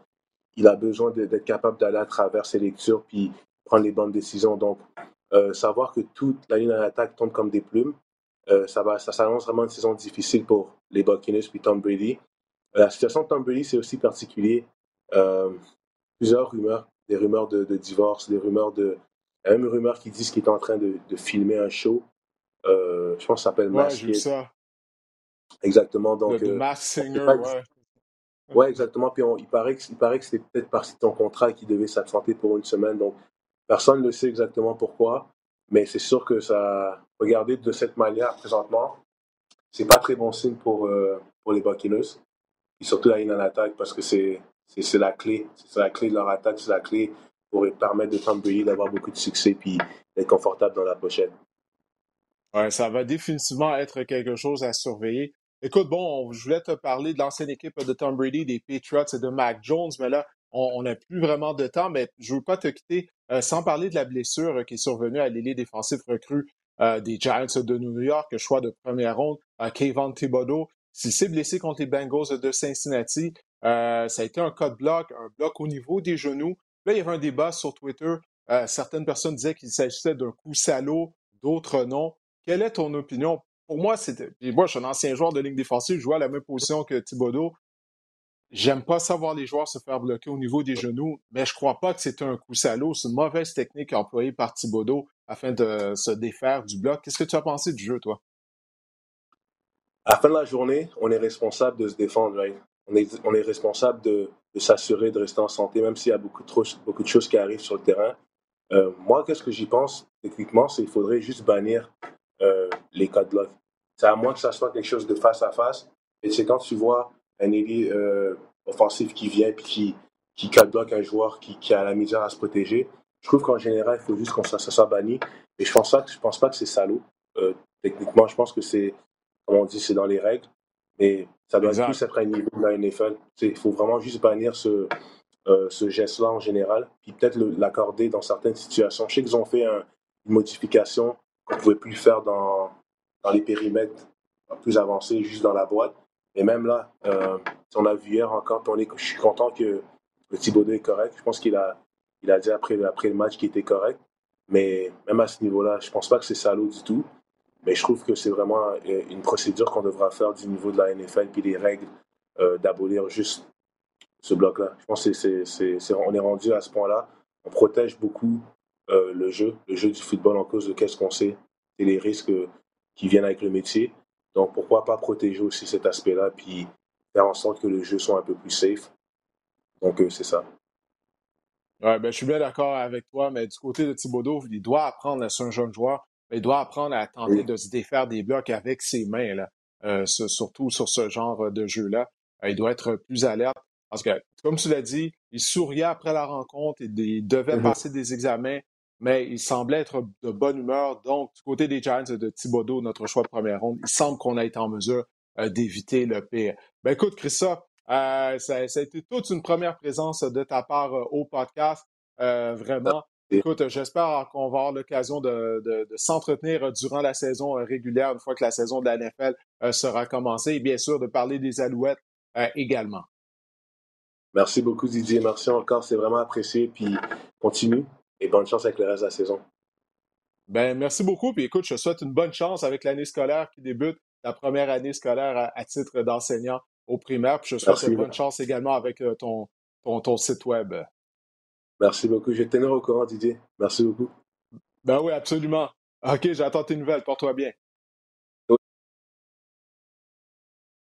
Speaker 2: Il a besoin d'être capable d'aller à travers ses lectures, puis prendre les bonnes décisions. Donc, savoir que toute la ligne en attaque tombe comme des plumes, euh, ça, va, ça s'annonce vraiment une saison difficile pour les Buccaneers puis Tom Brady. Euh, la situation de Tom Brady, c'est aussi particulier. Euh, plusieurs rumeurs, des rumeurs de, divorce, des rumeurs de. Il y a même une rumeur qui disent qu'il est en train de, filmer un show. je pense que ça s'appelle
Speaker 1: ouais, Mask. ça.
Speaker 2: Exactement. Donc,
Speaker 1: le, Mask Singer, ouais.
Speaker 2: Ouais, exactement. Puis il paraît que, paraît que c'était peut-être partie de ton contrat qui devait s'absenter pour une semaine. Donc, personne ne sait exactement pourquoi. Mais c'est sûr que ça, regardez de cette manière présentement, c'est pas très bon signe pour, euh, pour les Buccaneers. Et surtout la ligne en attaque parce que c'est, la clé. C'est la clé de leur attaque, c'est la clé pour permettre de Tom Brady d'avoir beaucoup de succès puis d'être confortable dans la pochette.
Speaker 1: Ouais, ça va définitivement être quelque chose à surveiller. Écoute, bon, je voulais te parler de l'ancienne équipe de Tom Brady, des Patriots et de Mac Jones, mais là, on n'a plus vraiment de temps, mais je ne veux pas te quitter euh, sans parler de la blessure qui est survenue à l'ailier défensif recru euh, des Giants de New York, choix de première ronde, Kayvon Thibodeau. S'il s'est blessé contre les Bengals de Cincinnati, euh, ça a été un cas de bloc, un bloc au niveau des genoux. Là, il y avait un débat sur Twitter. certaines personnes disaient qu'il s'agissait d'un coup salaud, d'autres non. Quelle est ton opinion? Pour moi, c'était. Moi, je suis un ancien joueur de ligne défensive, je joue à la même position que Thibodeau. J'aime pas savoir les joueurs se faire bloquer au niveau des genoux, mais je crois pas que c'est un coup salaud. C'est une mauvaise technique employée par Thibodeau afin de se défaire du bloc. Qu'est-ce que tu as pensé du jeu, toi?
Speaker 2: À la fin de la journée, on est responsable de se défendre. On, est, on est responsable de, s'assurer de rester en santé, même s'il y a beaucoup de, beaucoup de choses qui arrivent sur le terrain. Euh, moi, qu'est-ce que j'y pense techniquement, c'est qu'il faudrait juste bannir euh, les cas de bloc. C'est à moins que ça soit quelque chose de face à face. Et c'est quand tu vois un ailier euh, offensif qui vient et qui, qui bloque un joueur qui, qui, a la misère à se protéger. Je trouve qu'en général, il faut juste qu'on ça, soit banni. Et je pense, je pense pas que c'est salaud. Euh, techniquement, je pense que c'est, comme on dit, c'est dans les règles. Mais ça doit plus être un niveau de la NFL. Il faut vraiment juste bannir ce, euh, ce geste-là en général, puis peut-être l'accorder dans certaines situations. Je sais qu'ils ont fait une modification qu'on ne pouvait plus faire dans, dans les périmètres plus avancé juste dans la boîte. Et même là, euh, on a vu hier encore, je suis content que le Thibaudot est correct. Je pense qu'il a, dit après, le match qu'il était correct. Mais même à ce niveau-là, je pense pas que c'est salaud du tout. Mais je trouve que c'est vraiment euh, une procédure qu'on devra faire du niveau de la NFL puis les règles euh, d'abolir juste ce bloc-là. Je pense qu'on est, est rendu à ce point-là. On protège beaucoup euh, le jeu, le jeu du football en cause de qu'est-ce qu'on sait et les risques qui viennent avec le métier. Donc pourquoi pas protéger aussi cet aspect-là puis faire en sorte que le jeu soit un peu plus safe. Donc c'est ça.
Speaker 1: Ouais, ben, je suis bien d'accord avec toi, mais du côté de Thibodeau, il doit apprendre à être un jeune joueur il doit apprendre à tenter de se défaire des blocs avec ses mains, là. Euh, surtout sur ce genre de jeu-là. Euh, il doit être plus alerte. Parce que, comme tu l'as dit, il souriait après la rencontre, il, devait mm-hmm. passer des examens, mais il semblait être de bonne humeur. Donc, du côté des Giants de Thibodeau, notre choix de première ronde, il semble qu'on a été en mesure euh, d'éviter le pire. Ben écoute, Christophe, ça, ça, a été toute une première présence de ta part au podcast. vraiment, Écoute, j'espère qu'on va avoir l'occasion de, s'entretenir durant la saison euh, régulière, une fois que la saison de la NFL euh, sera commencée, et bien sûr de parler des Alouettes euh, également.
Speaker 2: Merci beaucoup Didier, merci encore, c'est vraiment apprécié, puis continue et bonne chance avec le reste de la saison.
Speaker 1: Ben, merci beaucoup, puis écoute, je souhaite une bonne chance avec l'année scolaire qui débute, la première année scolaire à, titre d'enseignant au primaire, puis je souhaite une bonne chance également avec ton, ton site web.
Speaker 2: Merci beaucoup. Je vais te tenir au courant, Didier. Merci beaucoup.
Speaker 1: Ben oui, absolument. OK, j'attends tes nouvelles. Porte-toi bien.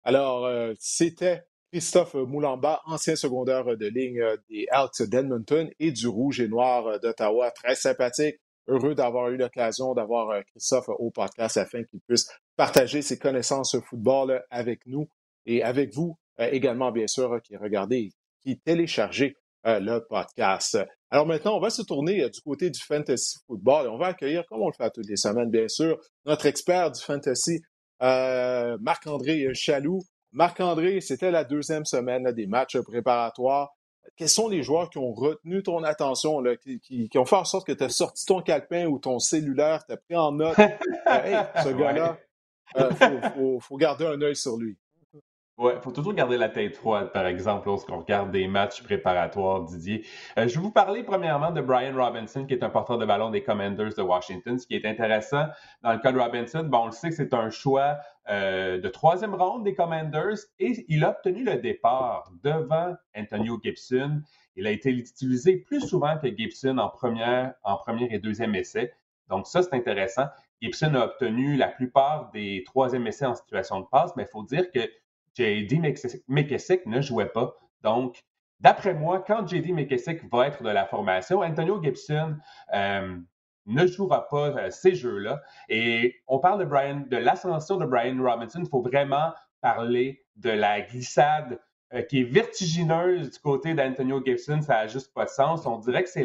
Speaker 1: Alors, euh, c'était Christophe Moulamba, ancien secondaire de ligne des Elks d'Edmonton et du Rouge et Noir d'Ottawa. Très sympathique. Heureux d'avoir eu l'occasion d'avoir euh, Christophe au podcast afin qu'il puisse partager ses connaissances football avec nous et avec vous euh, également, bien sûr, qui regardez, qui téléchargez euh, le podcast. Alors maintenant, on va se tourner euh, du côté du fantasy football et on va accueillir, comme on le fait toutes les semaines, bien sûr, notre expert du fantasy, euh, Marc-André Chaloux. Marc-André, c'était la deuxième semaine des matchs préparatoires. Quels sont les joueurs qui ont retenu ton attention, qui, ont fait en sorte que tu as sorti ton calepin ou ton cellulaire, tu as pris en note, ce gars-là, il faut garder un œil sur lui.
Speaker 3: Ouais, faut toujours garder la tête froide, par exemple, lorsqu'on regarde des matchs préparatoires, Didier. Euh, je vais vous parler premièrement de Brian Robinson, qui est un porteur de ballon des Commanders de Washington. Ce qui est intéressant dans le cas de Robinson, bon, on le sait que c'est un choix euh, de troisième ronde des Commanders et il a obtenu le départ devant Antonio Gibson. Il a été utilisé plus souvent que Gibson en première, en première et deuxième essai. Donc ça, c'est intéressant. Gibson a obtenu la plupart des troisième essais en situation de passe, mais il faut dire que J.D. McKessick ne jouait pas. Donc, d'après moi, quand J.D. McKessick va être de la formation, Antonio Gibson euh, ne jouera pas euh, ces jeux-là. Et on parle de Brian, de l'ascension de Brian Robinson. Il faut vraiment parler de la glissade euh, qui est vertigineuse du côté d'Antonio Gibson. Ça n'a juste pas de sens. On dirait que c'est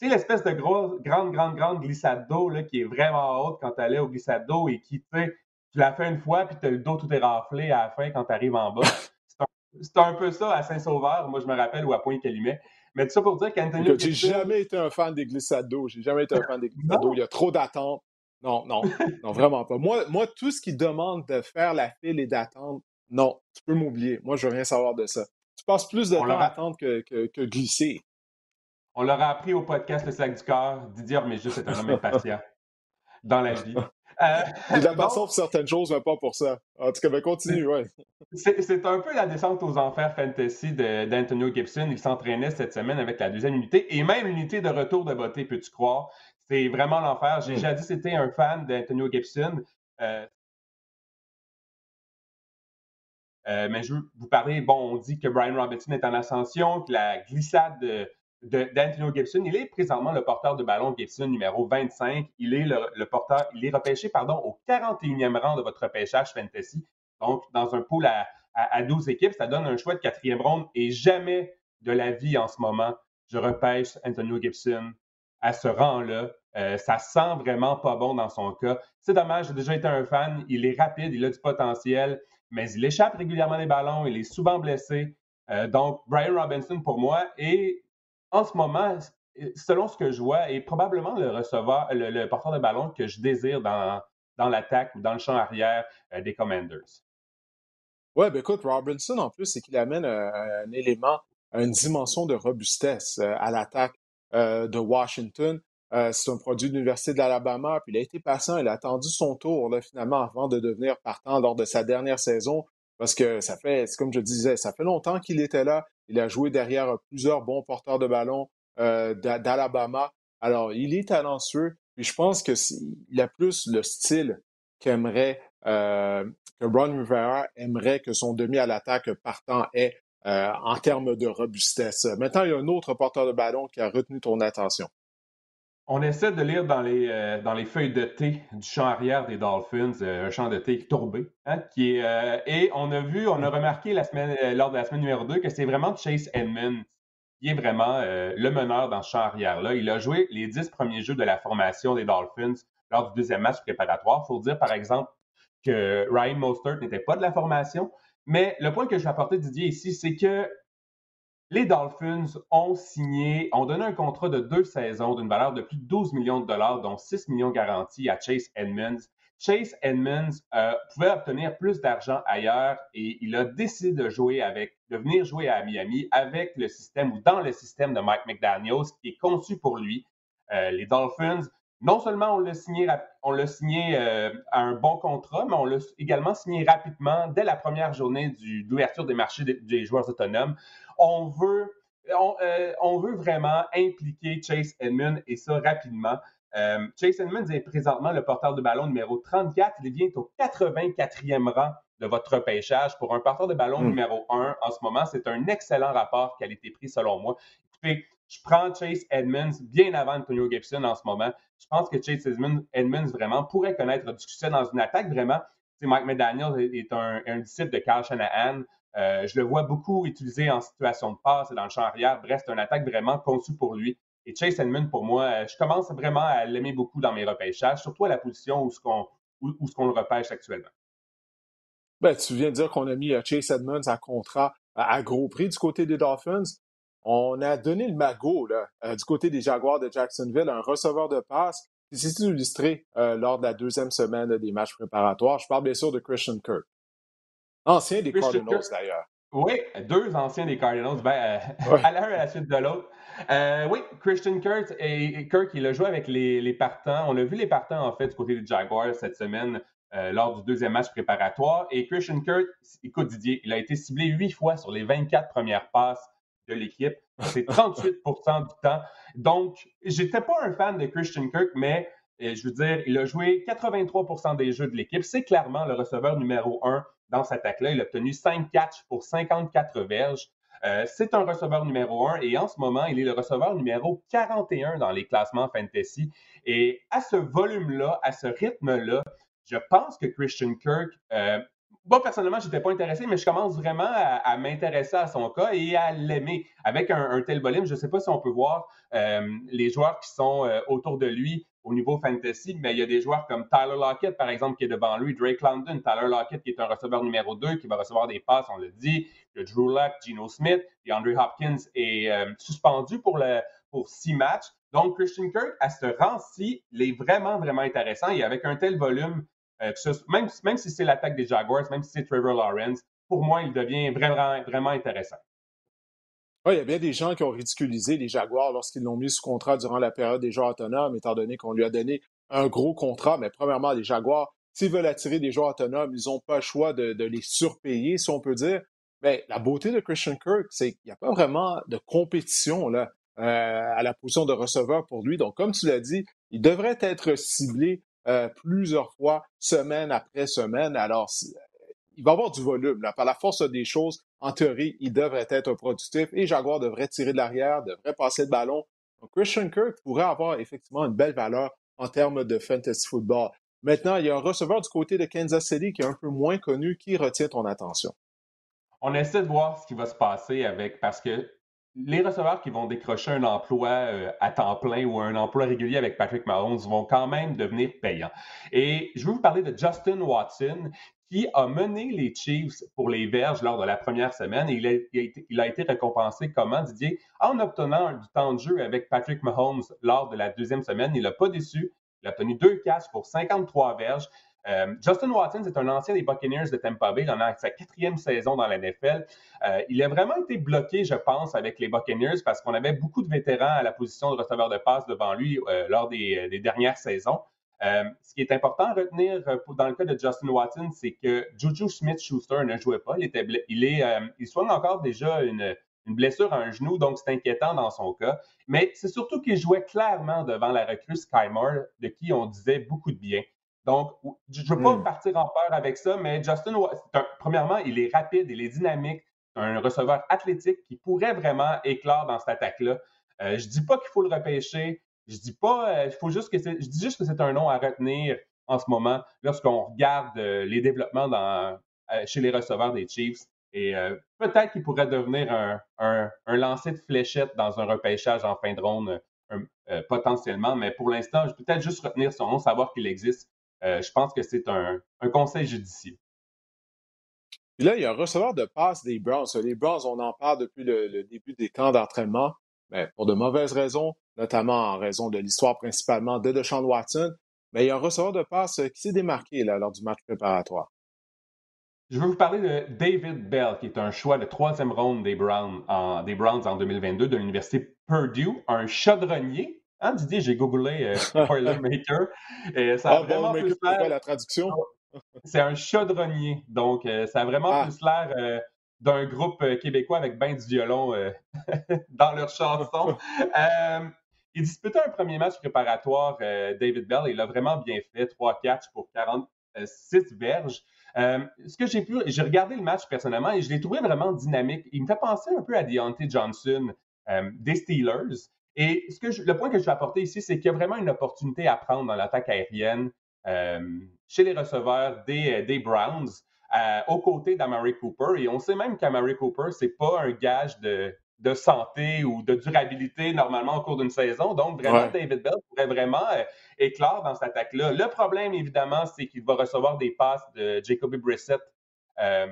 Speaker 3: l'espèce de grande, grande, grande glissade d'eau qui est vraiment haute quand tu allais au glissade d'eau et qui, tu tu l'as fait une fois, puis tu as le dos tout est raflé à la fin quand tu arrives en bas. C'est un, peu ça à Saint-Sauveur, moi je me rappelle, ou à Pointe-Calumet. Mais tout ça pour dire qu'Anthony.
Speaker 1: J'ai jamais été un fan des glissades d'eau. J'ai jamais été un fan des glissades d'eau. Il y a trop d'attentes. Non, non, non, vraiment pas. Moi, moi, tout ce qui demande de faire la file et d'attendre, non, tu peux m'oublier. Moi, je veux rien savoir de ça. Tu passes plus de temps à attendre que, que, glisser.
Speaker 3: On l'aura appris au podcast Le Sac du Cœur. Didier juste c'est un homme impatient dans la vie.
Speaker 1: Euh, Il a pour certaines choses, mais pas pour ça. En tout cas, ben, continue, ouais.
Speaker 3: C'est un peu la descente aux enfers fantasy d'Antonio Gibson. Il s'entraînait cette semaine avec la deuxième unité et même l'unité de retour de beauté, peux-tu croire? C'est vraiment l'enfer. J'ai déjà dit que c'était un fan d'Antonio Gibson. Euh, euh, mais je veux vous parler, bon, on dit que Brian Robinson est en ascension, que la glissade de, d'Antonio Gibson. Il est présentement le porteur de ballon Gibson numéro 25. Il est le, porteur, il est repêché pardon, au 41e rang de votre repêchage fantasy. Donc, dans un pool à, à, 12 équipes, ça donne un choix de quatrième ronde et jamais de la vie en ce moment, je repêche Antonio Gibson à ce rang-là. Euh, ça sent vraiment pas bon dans son cas. C'est dommage, j'ai déjà été un fan. Il est rapide, il a du potentiel, mais il échappe régulièrement les ballons, il est souvent blessé. Euh, donc, Brian Robinson, pour moi, est en ce moment, selon ce que je vois, est probablement le receveur, le, porteur de ballon que je désire dans, dans l'attaque ou dans le champ arrière des Commanders.
Speaker 1: Oui, ben écoute, Robinson, en plus, c'est qu'il amène un, élément, une dimension de robustesse à l'attaque de Washington. c'est un produit de l'Université de l'Alabama, puis il a été patient, il a attendu son tour, finalement, avant de devenir partant lors de sa dernière saison, parce que ça fait, comme je disais, ça fait longtemps qu'il était là. Il a joué derrière plusieurs bons porteurs de ballon d'Alabama. Alors, il est talentueux, puis je pense qu'il a plus le style qu'aimerait que Ron Rivera aimerait que son demi à l'attaque partant ait euh, en termes de robustesse. Maintenant, il y a un autre porteur de ballon qui a retenu ton attention.
Speaker 3: On essaie de lire dans les, euh, dans les feuilles de thé du champ arrière des Dolphins, euh, un champ de thé hein, qui est, et on a vu, on a remarqué semaine, lors de la semaine numéro 2 que c'est vraiment Chase Edmonds qui est vraiment le meneur dans ce champ arrière-là. Il a joué les dix premiers jeux de la formation des Dolphins lors du deuxième match préparatoire. Il faut dire, par exemple, que Ryan Mostert n'était pas de la formation. Mais le point que je vais apporter, Didier, ici, c'est que les Dolphins ont signé, ont donné un contrat de deux saisons d'une valeur de plus de 12 millions de dollars, dont 6 millions garantis à Chase Edmonds. Chase Edmonds euh, pouvait obtenir plus d'argent ailleurs et il a décidé de jouer avec, de venir jouer à Miami avec le système ou dans le système de Mike McDaniels qui est conçu pour lui. Euh, les Dolphins non seulement on l'a signé, on l'a signé euh, un bon contrat, mais on l'a également signé rapidement dès la première journée d'ouverture des marchés des, joueurs autonomes. On veut, euh, on, veut vraiment impliquer Chase Edmonds et ça rapidement. Euh, Chase Edmonds est présentement le porteur de ballon numéro 34. Il vient au 84e rang de votre repêchage. Pour un porteur de ballon hmm. numéro 1 en ce moment, c'est un excellent rapport qualité-prix selon moi. Écoutez, je prends Chase Edmonds bien avant Antonio Gibson en ce moment. Je pense que Chase Edmonds, vraiment pourrait connaître du succès dans une attaque. Vraiment, Mike McDaniel est un, disciple de Carl Shanahan. Euh, je le vois beaucoup utilisé en situation de passe et dans le champ arrière. Bref, c'est une attaque vraiment conçue pour lui. Et Chase Edmonds, pour moi, euh, je commence vraiment à l'aimer beaucoup dans mes repêchages, surtout à la position où ce qu'on le repêche actuellement.
Speaker 1: Ben, tu viens de dire qu'on a mis euh, Chase Edmonds à contrat à gros prix du côté des Dolphins. On a donné le magot là, du côté des Jaguars de Jacksonville, un receveur de passe qui s'est illustré lors de la deuxième semaine des matchs préparatoires. Je parle bien sûr de Christian Kirk. Ancien des Cardinals, d'ailleurs.
Speaker 3: Oui, deux anciens des Cardinals, ben, euh, à l'un à la suite de l'autre. oui, Christian Kirk, et, Kirk, il a joué avec les, les, partants. On a vu les partants, en fait, du côté des Jaguars cette semaine lors du deuxième match préparatoire. Et Christian Kirk, écoute Didier, il a été ciblé huit fois sur les 24 premières passes de l'équipe. C'est 38% du temps. Donc, j'étais pas un fan de Christian Kirk, mais euh, je veux dire, il a joué 83% des jeux de l'équipe. C'est clairement le receveur numéro un dans cette attaque-là. Il a obtenu 5 catchs pour 54 verges. Euh, c'est un receveur numéro un et en ce moment, il est le receveur numéro 41 dans les classements fantasy. Et à ce volume-là, à ce rythme-là, je pense que Christian Kirk euh, moi, personnellement, je n'étais pas intéressé, mais je commence vraiment à, m'intéresser à son cas et à l'aimer. Avec un, tel volume, je ne sais pas si on peut voir euh, les joueurs qui sont autour de lui au niveau fantasy, mais il y a des joueurs comme Tyler Lockett, par exemple, qui est devant lui, Drake London, Tyler Lockett, qui est un receveur numéro 2, qui va recevoir des passes, on le dit. A Drew Luck, Geno Smith, et Andrew Hopkins est euh, suspendu pour, le, pour six matchs. Donc, Christian Kirk, à ce rang-ci, il est vraiment, vraiment intéressant. Et avec un tel volume, euh, même, même si c'est l'attaque des Jaguars, même si c'est Trevor Lawrence, pour moi, il devient vraiment, vraiment intéressant.
Speaker 1: Oui, il y a bien des gens qui ont ridiculisé les Jaguars lorsqu'ils l'ont mis sous contrat durant la période des joueurs autonomes, étant donné qu'on lui a donné un gros contrat. Mais premièrement, les Jaguars, s'ils veulent attirer des joueurs autonomes, ils n'ont pas le choix de, les surpayer, si on peut dire. Mais la beauté de Christian Kirk, c'est qu'il n'y a pas vraiment de compétition euh, à la position de receveur pour lui. Donc, comme tu l'as dit, il devrait être ciblé euh, plusieurs fois, semaine après semaine. Alors, il va avoir du volume. Par la force des choses, en théorie, il devrait être productif et Jaguar devrait tirer de l'arrière, devrait passer le ballon. Christian Kirk pourrait avoir effectivement une belle valeur en termes de fantasy football. Maintenant, il y a un receveur du côté de Kansas City qui est un peu moins connu qui retient ton attention.
Speaker 3: On essaie de voir ce qui va se passer avec, parce que les receveurs qui vont décrocher un emploi euh, à temps plein ou un emploi régulier avec Patrick Mahomes vont quand même devenir payants. Et je vais vous parler de Justin Watson qui a mené les Chiefs pour les verges lors de la première semaine. Et il, a, été, récompensé comment, Didier? En obtenant du temps de jeu avec Patrick Mahomes lors de la deuxième semaine. Il n'a pas déçu. Il a obtenu deux catchs pour 53 verges. Euh, Justin Watson, c'est un ancien des Buccaneers de Tampa Bay. Il en a sa quatrième saison dans la NFL. Euh, il a vraiment été bloqué, je pense, avec les Buccaneers parce qu'on avait beaucoup de vétérans à la position de receveur de passe devant lui euh, lors des, dernières saisons. Ce qui est important à retenir dans le cas de Justin Watson, c'est que Juju Smith-Schuster ne jouait pas. Il, était, il, est, il soigne encore déjà une, une blessure à un genou, donc c'est inquiétant dans son cas. Mais c'est surtout qu'il jouait clairement devant la recrue Sky Moore, de qui on disait beaucoup de bien. Donc, je ne veux pas hmm. partir en peur avec ça, mais Justin, premièrement, il est rapide, il est dynamique, un receveur athlétique qui pourrait vraiment éclore dans cette attaque-là. Euh, je ne dis pas qu'il faut le repêcher. Je dis pas, euh, faut juste que je dis juste que c'est un nom à retenir en ce moment lorsqu'on regarde euh, les développements dans, chez les receveurs des Chiefs. Et peut-être qu'il pourrait devenir un, un, lancer de fléchette dans un repêchage en fin de ronde potentiellement, mais pour l'instant, je peux peut-être juste retenir son nom, savoir qu'il existe. Euh, je pense que c'est un, conseil judicieux.
Speaker 1: Puis là, il y a un receveur de passe des Browns. Les Browns, on en parle depuis le, début des camps d'entraînement, mais pour de mauvaises raisons, notamment en raison de l'histoire principalement de Deshaun Watson. Mais il y a un receveur de passe qui s'est démarqué là, lors du match préparatoire.
Speaker 3: Je veux vous parler de David Bell, qui est un choix de troisième ronde des Browns en, des Browns en 2022 de l'Université Purdue, un chaudronnier Hein, Didier, j'ai googlé euh, Maker Et ça a ah, vraiment plus l'air.
Speaker 1: la traduction?
Speaker 3: C'est un chaudronnier. Donc, euh, ça a vraiment ah. plus l'air euh, d'un groupe euh, québécois avec ben du violon dans leur chanson. Il disputait un premier match préparatoire, David Bell, il a vraiment bien fait. 3 catchs pour 46 verges. ce que j'ai pu, j'ai regardé le match personnellement et je l'ai trouvé vraiment dynamique. Il me fait penser un peu à Deontay Johnson des Steelers. Et le point que je veux apporter ici, c'est qu'il y a vraiment une opportunité à prendre dans l'attaque aérienne euh, chez les receveurs des, Browns, euh, aux côtés d'Amari Cooper. Et on sait même qu'Amari Cooper, c'est pas un gage de, de, santé ou de durabilité normalement au cours d'une saison. Donc, vraiment, David Bell pourrait vraiment euh, éclore dans cette attaque-là. Le problème, évidemment, c'est qu'il va recevoir des passes de Jacoby Brissett euh,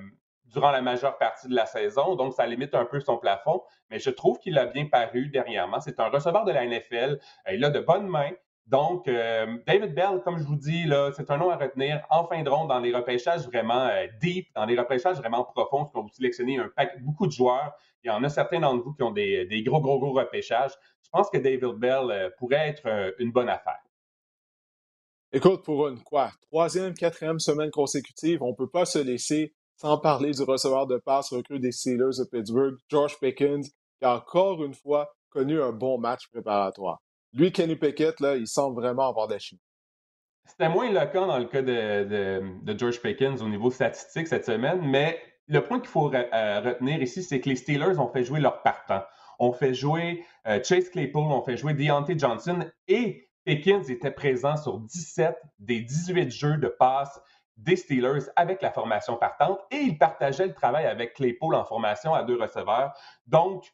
Speaker 3: durant la majeure partie de la saison, donc ça limite un peu son plafond, mais je trouve qu'il a bien paru dernièrement. C'est un receveur de la NFL, euh, il a de bonnes mains. Donc, euh, David Bell, comme je vous dis, là, c'est un nom à retenir en fin de ronde dans les repêchages vraiment euh, deep, dans les repêchages vraiment profonds, quand vous sélectionnez un pack, beaucoup de joueurs. Il y en a certains d'entre vous qui ont des, des, gros, gros, gros repêchages. Je pense que David Bell pourrait être une bonne affaire.
Speaker 1: Écoute, pour une quoi? Troisième, quatrième semaine consécutive, on ne peut pas se laisser sans parler du receveur de passe recrue des Steelers de Pittsburgh, George Pickens, qui a encore une fois connu un bon match préparatoire. Lui, Kenny Pickett, là, il semble vraiment avoir des chiffres.
Speaker 3: C'était moins cas dans le cas de, George Pickens au niveau statistique cette semaine, mais le point qu'il faut euh, retenir ici, c'est que les Steelers ont fait jouer leurs partants. On fait jouer euh, Chase Claypool, on fait jouer Deontay Johnson et Pickens était présent sur 17 des 18 jeux de passe des Steelers avec la formation partante et il partageait le travail avec Claypool en formation à deux receveurs. Donc,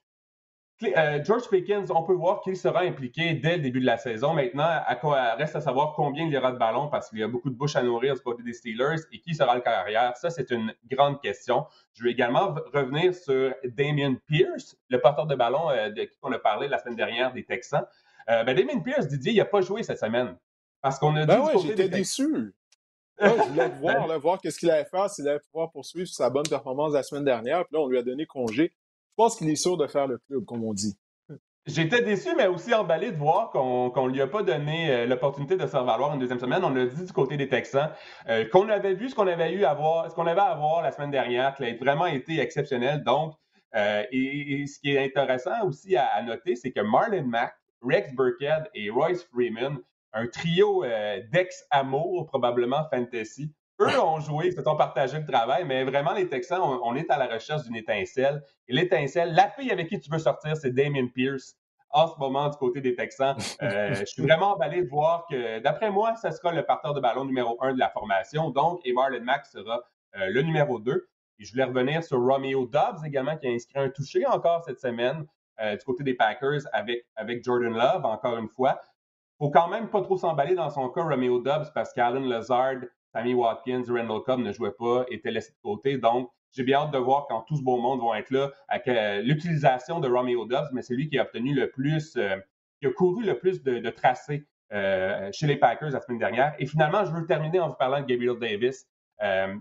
Speaker 3: euh, George Pickens, on peut voir qu'il sera impliqué dès le début de la saison. Maintenant, à reste à savoir combien il y aura de ballons parce qu'il y a beaucoup de bouches à nourrir du côté des Steelers et qui sera le carrière? Ça, c'est une grande question. Je vais également revenir sur Damien Pierce, le porteur de ballon euh, de qui on a parlé la semaine dernière des Texans. Euh, ben, Damien Pierce, Didier, il n'a pas joué cette semaine. Parce qu'on a
Speaker 1: ben dit. j'étais déçu je voulais voir, voir qu'est-ce qu'il allait faire, s'il allait pouvoir poursuivre sa bonne performance la semaine dernière. Puis là, on lui a donné congé. Pense qu'il est sûr de faire le club, comme on dit.
Speaker 3: J'étais déçu, mais aussi emballé de voir qu'on ne lui a pas donné euh, l'opportunité de se valoir une deuxième semaine. On a dit du côté des Texans euh, qu'on avait vu ce qu'on avait eu à voir, ce qu'on avait à voir la semaine dernière, qu'il a vraiment été exceptionnel. Donc, euh, et, ce qui est intéressant aussi à, à noter, c'est que Marlon Mack, Rex Burkhead et Royce Freeman un trio euh, d'ex-amour, probablement fantasy. Eux ont joué, ils se sont partagé le travail, mais vraiment, les Texans, on, est à la recherche d'une étincelle. Et l'étincelle, la fille avec qui tu veux sortir, c'est Damien Pierce en ce moment du côté des Texans. Euh, je suis vraiment emballé de voir que, d'après moi, ce sera le parteur de ballon numéro un de la formation. Donc, et Marlon Mack sera euh, le numéro 2. Et je voulais revenir sur Romeo Dobbs également, qui a inscrit un touché encore cette semaine du côté des Packers avec, avec Jordan Love, encore une fois faut quand même pas trop s'emballer dans son cas, Romeo Dobbs, parce qu'Alan Lazard, Sammy Watkins, Randall Cobb ne jouaient pas, étaient laissés de côté. Donc, j'ai bien hâte de voir quand tout ce beau monde va être là avec euh, l'utilisation de Romeo Dobbs, mais c'est lui qui a obtenu le plus, euh, qui a couru le plus de, tracés chez les Packers la semaine dernière. Et finalement, je veux terminer en vous parlant de Gabriel Davis.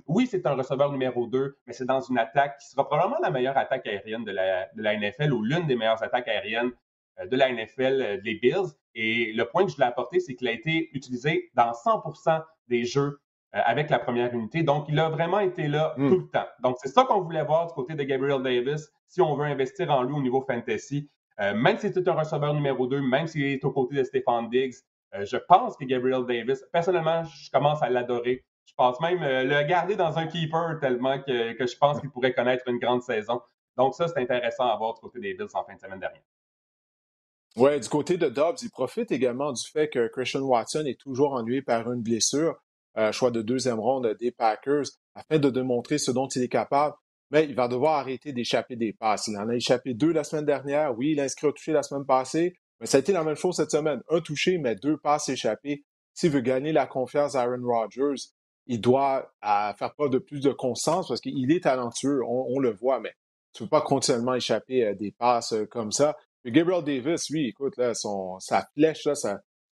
Speaker 3: oui, c'est un receveur numéro 2, mais c'est dans une attaque qui sera probablement la meilleure attaque aérienne de la, NFL ou l'une des meilleures attaques aériennes de la NFL des Bills. Et le point que je voulais apporter, c'est qu'il a été utilisé dans 100% des jeux euh, avec la première unité. Donc, il a vraiment été là hmm. tout le temps. Donc, c'est ça qu'on voulait voir du côté de Gabriel Davis si on veut investir en lui au niveau fantasy. Euh, même si c'est un receveur numéro 2, même s'il est aux côtés de Stéphane Diggs, euh, je pense que Gabriel Davis, personnellement, je commence à l'adorer. Je pense même le garder dans un keeper tellement que, que je pense qu'il pourrait connaître une grande saison. Donc, ça, c'est intéressant à voir du côté des Bills en fin de semaine dernière.
Speaker 1: Oui, du côté de Dobbs, il profite également du fait que Christian Watson est toujours ennuyé par une blessure. Euh, choix de deuxième ronde des Packers, afin de démontrer ce dont il est capable. Mais il va devoir arrêter d'échapper des passes. Il en a échappé deux la semaine dernière. Oui, il a inscrit au touché la semaine passée, mais ça a été la même chose cette semaine. Un touché, mais deux passes échappées. S'il veut gagner la confiance d'Aaron Rodgers, il doit faire preuve de plus de constance parce qu'il est talentueux, on, le voit, mais tu ne peux pas continuellement échapper à des passes euh, comme ça. Gabriel Davis, lui, écoute, là, son, sa flèche, là,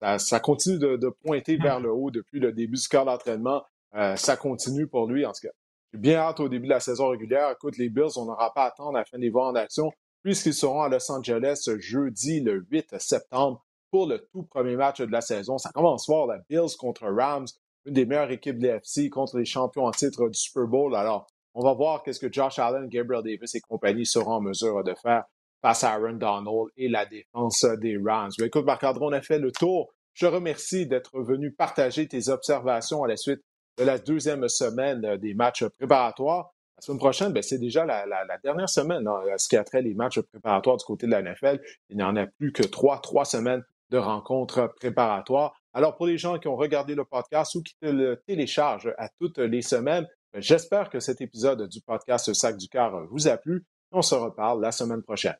Speaker 1: ça, ça, continue de, pointer mmh. vers le haut depuis le début du corps d'entraînement. Euh, ça continue pour lui, en tout cas. J'ai bien hâte au début de la saison régulière. Écoute, les Bills, on n'aura pas à attendre à la fin des voir en action, puisqu'ils seront à Los Angeles jeudi, le 8 septembre, pour le tout premier match de la saison. Ça commence fort, la Bills contre Rams, une des meilleures équipes de l'FC contre les champions en titre du Super Bowl. Alors, on va voir qu'est-ce que Josh Allen, Gabriel Davis et compagnie seront en mesure de faire face à Aaron Donald et la défense des Rams. Mais écoute, Marc-André, on a fait le tour. Je remercie d'être venu partager tes observations à la suite de la deuxième semaine des matchs préparatoires. La semaine prochaine, ben, c'est déjà la, dernière semaine hein, ce qui a trait les matchs préparatoires du côté de la NFL. Il n'y en a plus que trois, trois semaines de rencontres préparatoires. Alors, pour les gens qui ont regardé le podcast ou qui le téléchargent à toutes les semaines, ben, j'espère que cet épisode du podcast Sac du Cœur vous a plu. On se reparle la semaine prochaine.